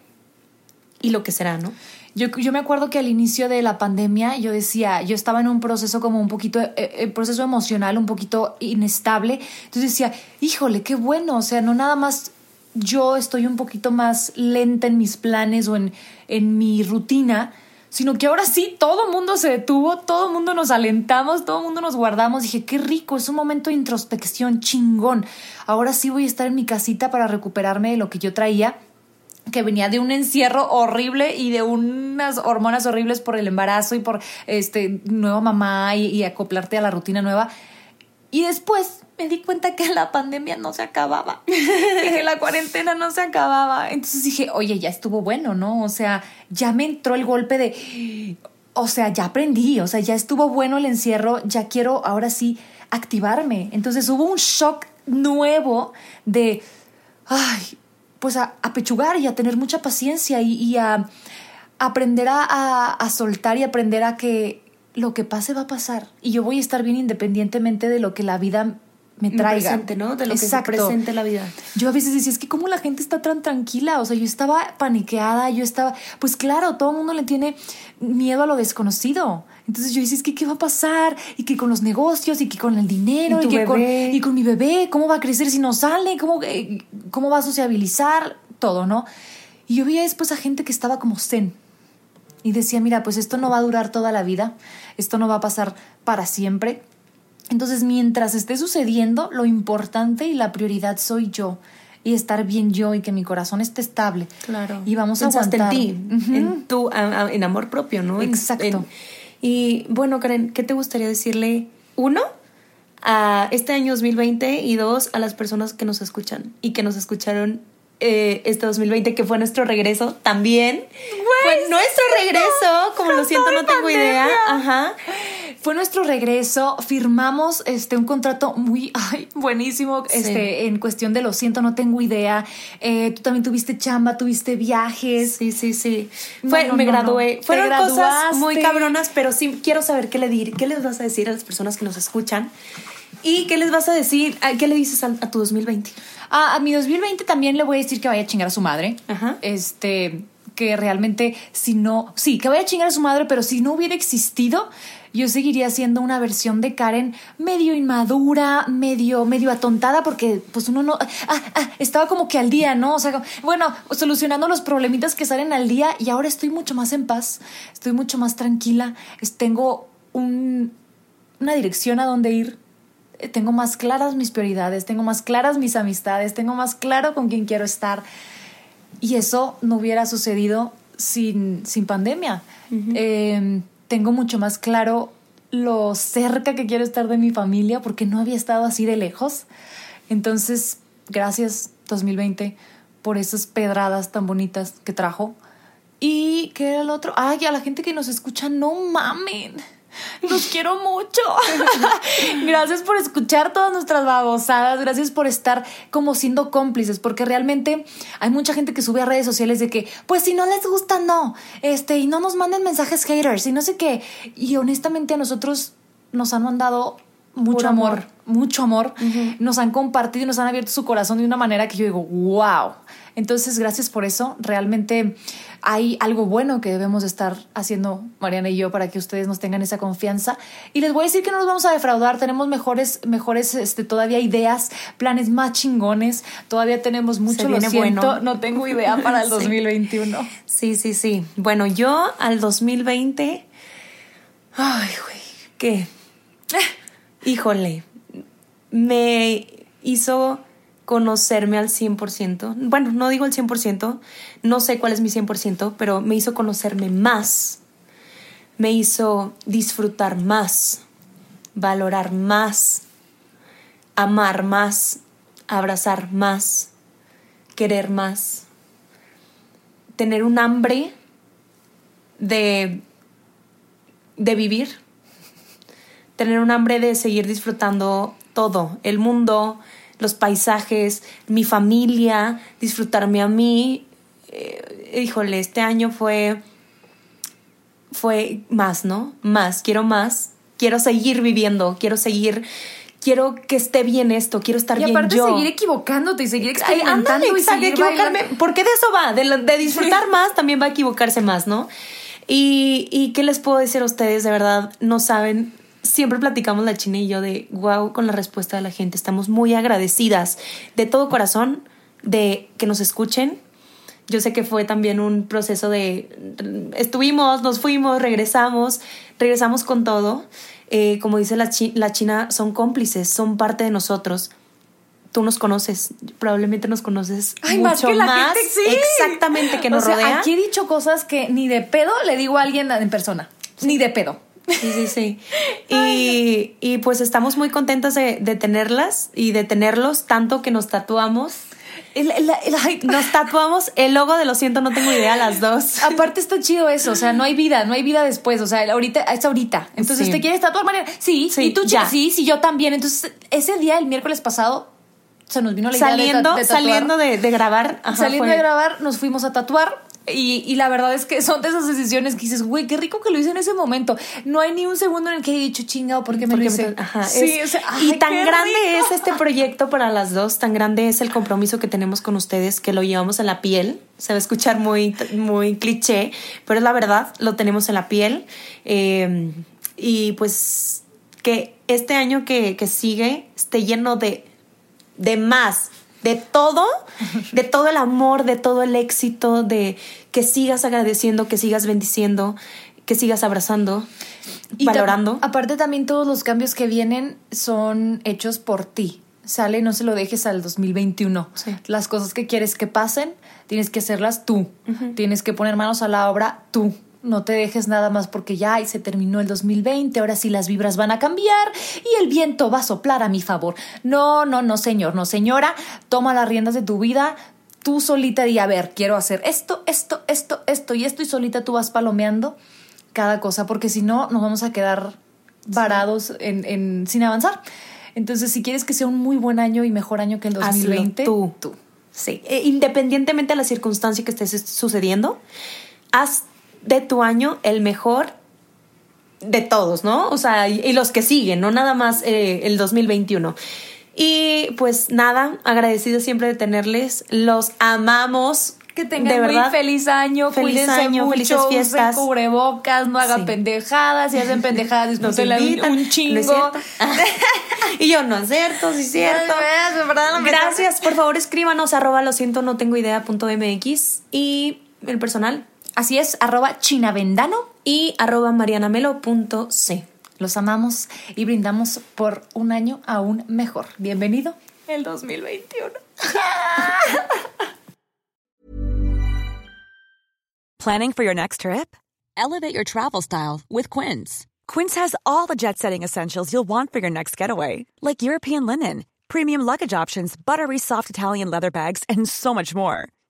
y lo que será, ¿no? Yo, yo me acuerdo que al inicio de la pandemia yo decía, yo estaba en un proceso como un poquito, eh, eh, proceso emocional un poquito inestable. Entonces decía, híjole, qué bueno, o sea, no nada más yo estoy un poquito más lenta en mis planes o en, en mi rutina, sino que ahora sí todo mundo se detuvo, todo mundo nos alentamos, todo mundo nos guardamos. Dije, qué rico, es un momento de introspección chingón. Ahora sí voy a estar en mi casita para recuperarme de lo que yo traía que venía de un encierro horrible y de unas hormonas horribles por el embarazo y por este nueva mamá y, y acoplarte a la rutina nueva. Y después me di cuenta que la pandemia no se acababa, que la cuarentena no se acababa. Entonces dije, oye, ya estuvo bueno, ¿no? O sea, ya me entró el golpe de, o sea, ya aprendí, o sea, ya estuvo bueno el encierro, ya quiero ahora sí activarme. Entonces hubo un shock nuevo de, ay, pues a, a pechugar y a tener mucha paciencia y, a aprender a- a soltar y aprender a que lo que pase va a pasar y yo voy a estar bien independientemente de lo que la vida me traiga. presente, ¿no? De lo Exacto. que se presente la vida. Yo a veces decía, es que cómo la gente está tan tranquila, o sea, yo estaba paniqueada, yo estaba, pues claro, todo el mundo le tiene miedo a lo desconocido. Entonces yo decía, es que qué va a pasar, y que con los negocios, y que con el dinero, Y que con, y con mi bebé, cómo va a crecer si no sale, cómo, eh, cómo va a sociabilizar, todo, ¿no? Y yo veía después a gente que estaba como zen, y decía, mira, pues esto no va a durar toda la vida, esto no va a pasar para siempre. Entonces, mientras esté sucediendo, lo importante y la prioridad soy yo y estar bien yo y que mi corazón esté estable. Claro. Y vamos Pensaste a aguantar. en ti, en tu a- a- en amor propio, ¿no? Exacto. en- y bueno, Karen, ¿qué te gustaría decirle? Uno, a este año 2020 y dos, a las personas que nos escuchan y que nos escucharon eh, este 2020, que fue nuestro regreso también. fue nuestro regreso, como lo siento, no tengo idea. Ajá. Fue nuestro regreso, firmamos este un contrato muy ay, buenísimo este en cuestión de lo siento, no tengo idea. Eh, tú también tuviste chamba, tuviste viajes. Sí, sí, sí. Fue, no, me no, gradué. Fueron cosas muy cabronas, pero sí quiero saber qué le dir, qué les vas a decir a las personas que nos escuchan y qué les vas a decir, qué le dices a, a tu 2020. Ah, a mi 2020 también le voy a decir que vaya a chingar a su madre. Ajá. Este, que realmente si no, sí, que vaya a chingar a su madre, pero si no hubiera existido, yo seguiría siendo una versión de Karen medio inmadura, medio, medio atontada, porque pues uno no, ah, ah, estaba como que al día, ¿no? O sea, bueno, solucionando los problemitas que salen al día y ahora estoy mucho más en paz, estoy mucho más tranquila, tengo un, una dirección a dónde ir, eh, tengo más claras mis prioridades, tengo más claras mis amistades, tengo más claro con quién quiero estar. Y eso no hubiera sucedido sin, sin pandemia. Eh, tengo mucho más claro lo cerca que quiero estar de mi familia porque no había estado así de lejos. Entonces, gracias 2020 por esas pedradas tan bonitas que trajo. ¿Y qué era el otro? Ay, a la gente que nos escucha, no mamen. Los quiero mucho. gracias por escuchar todas nuestras babosadas. Gracias por estar como siendo cómplices, porque realmente hay mucha gente que sube a redes sociales de que, pues si no les gusta, no. Este, y no nos manden mensajes haters y no sé qué. Y honestamente a nosotros nos han mandado mucho amor. mucho amor. Nos han compartido y nos han abierto su corazón de una manera que yo digo, wow. Entonces, gracias por eso. Realmente hay algo bueno que debemos de estar haciendo Mariana y yo para que ustedes nos tengan esa confianza. Y les voy a decir que no nos vamos a defraudar. Tenemos mejores, mejores, este, todavía ideas, planes más chingones. Todavía tenemos mucho, Se lo siento. bueno. No tengo idea para el Sí. 2021. Sí, sí, sí. Bueno, yo al 2020. Ay, güey, ¿qué? Híjole, me hizo conocerme al 100%. Bueno, no digo el 100%, no sé cuál es mi 100%, pero me hizo conocerme más. Me hizo disfrutar más, valorar más, amar más, abrazar más, querer más, tener un hambre de, de vivir, tener un hambre de seguir disfrutando todo, el mundo, los paisajes, mi familia, disfrutarme a mí. Eh, híjole, este año fue fue más, ¿no? Más, quiero más, quiero seguir viviendo, quiero seguir quiero que esté bien esto, quiero estar Y bien aparte yo. seguir equivocándote y seguir Ay, experimentando ándale, y seguir equivocarme, bailando. porque de eso va, de, de disfrutar más también va a equivocarse más, ¿no? Y, y qué les puedo decir a ustedes, de verdad, no saben, siempre platicamos la China y yo de wow con la respuesta de la gente, estamos muy agradecidas de todo corazón de que nos escuchen. Yo sé que fue también un proceso de estuvimos, nos fuimos, regresamos, regresamos con todo. Eh, como dice la, chi- la China, son cómplices, son parte de nosotros tú nos conoces, probablemente nos conoces Ay, mucho más que la gente, sí. exactamente que nos o sea, rodea. Aquí he dicho cosas que ni de pedo le digo a alguien en persona. Ni de pedo. Sí, sí, sí. Y, y pues estamos muy contentas de, de tenerlas y de tenerlos, tanto que nos tatuamos. El- el- el- ay, Nos tatuamos el logo de Lo siento, no tengo idea, las dos. Aparte está chido eso, o sea, no hay vida, no hay vida después, o sea, ahorita es ahorita. Entonces, Sí. ¿te quieres tatuar, Mariana? Sí, Sí, y tú, ya. sí, sí, yo también. Entonces, ese día, el miércoles pasado, se nos vino la idea de ta- Saliendo, de, tatuar. saliendo de, de grabar. ajá, Saliendo fue- de grabar, nos fuimos a tatuar. Y, y la verdad es que son de esas decisiones que dices, güey, qué rico que lo hice en ese momento. No hay ni un segundo en el que he dicho, chingado, ¿por qué me lo hice? ajá, sí, es- o sea, y tan grande rico. es este proyecto para las dos, tan grande es el compromiso que tenemos con ustedes, que lo llevamos en la piel. Se va a escuchar muy, muy cliché, pero es la verdad, lo tenemos en la piel. Eh, y pues que este año que, que sigue esté lleno de, de más, de todo, de todo el amor, de todo el éxito, de que sigas agradeciendo, que sigas bendiciendo, que sigas abrazando, Y valorando. Aparte también todos los cambios que vienen son hechos por ti. Sale, no se lo dejes al 2021. Sí. Las cosas que quieres que pasen, tienes que hacerlas tú. Tienes que poner manos a la obra tú. No te dejes nada más porque ya se terminó el 2020, ahora sí las vibras van a cambiar y el viento va a soplar a mi favor. No, no, no, señor, no, señora, toma las riendas de tu vida, tú solita di, a ver, quiero hacer esto, esto, esto, esto y esto y solita tú vas palomeando cada cosa, porque si no nos vamos a quedar varados en, en- sin avanzar. Entonces, si quieres que sea un muy buen año y mejor año que el Hazlo 2020, tú. tú. Sí, e- independientemente de la circunstancia que esté su- sucediendo, haz de tu año el mejor de todos, ¿no? O sea, y, y los que siguen, no nada más eh, el 2021. Y pues nada, agradecido siempre de tenerles, los amamos. Que tengan de muy verdad. feliz año, Feliz cuídense año, mucho, felices fiestas. cubrebocas, no hagan Sí. pendejadas, si hacen pendejadas, disfrútenla un, invitan, un ¿no es chingo. y yo, no es cierto, sí es cierto. Gracias, por favor escríbanos arroba lo siento, no tengo idea punto MX y el personal Así es, arroba chinavendano. y arroba marianamelo.c. Los amamos y brindamos por un año aún mejor. Bienvenido el 2021. Planning for your next trip? Elevate your travel style with Quince. Quince has all the jet setting essentials you'll want for your next getaway, like European linen, premium luggage options, buttery soft Italian leather bags, and so much more.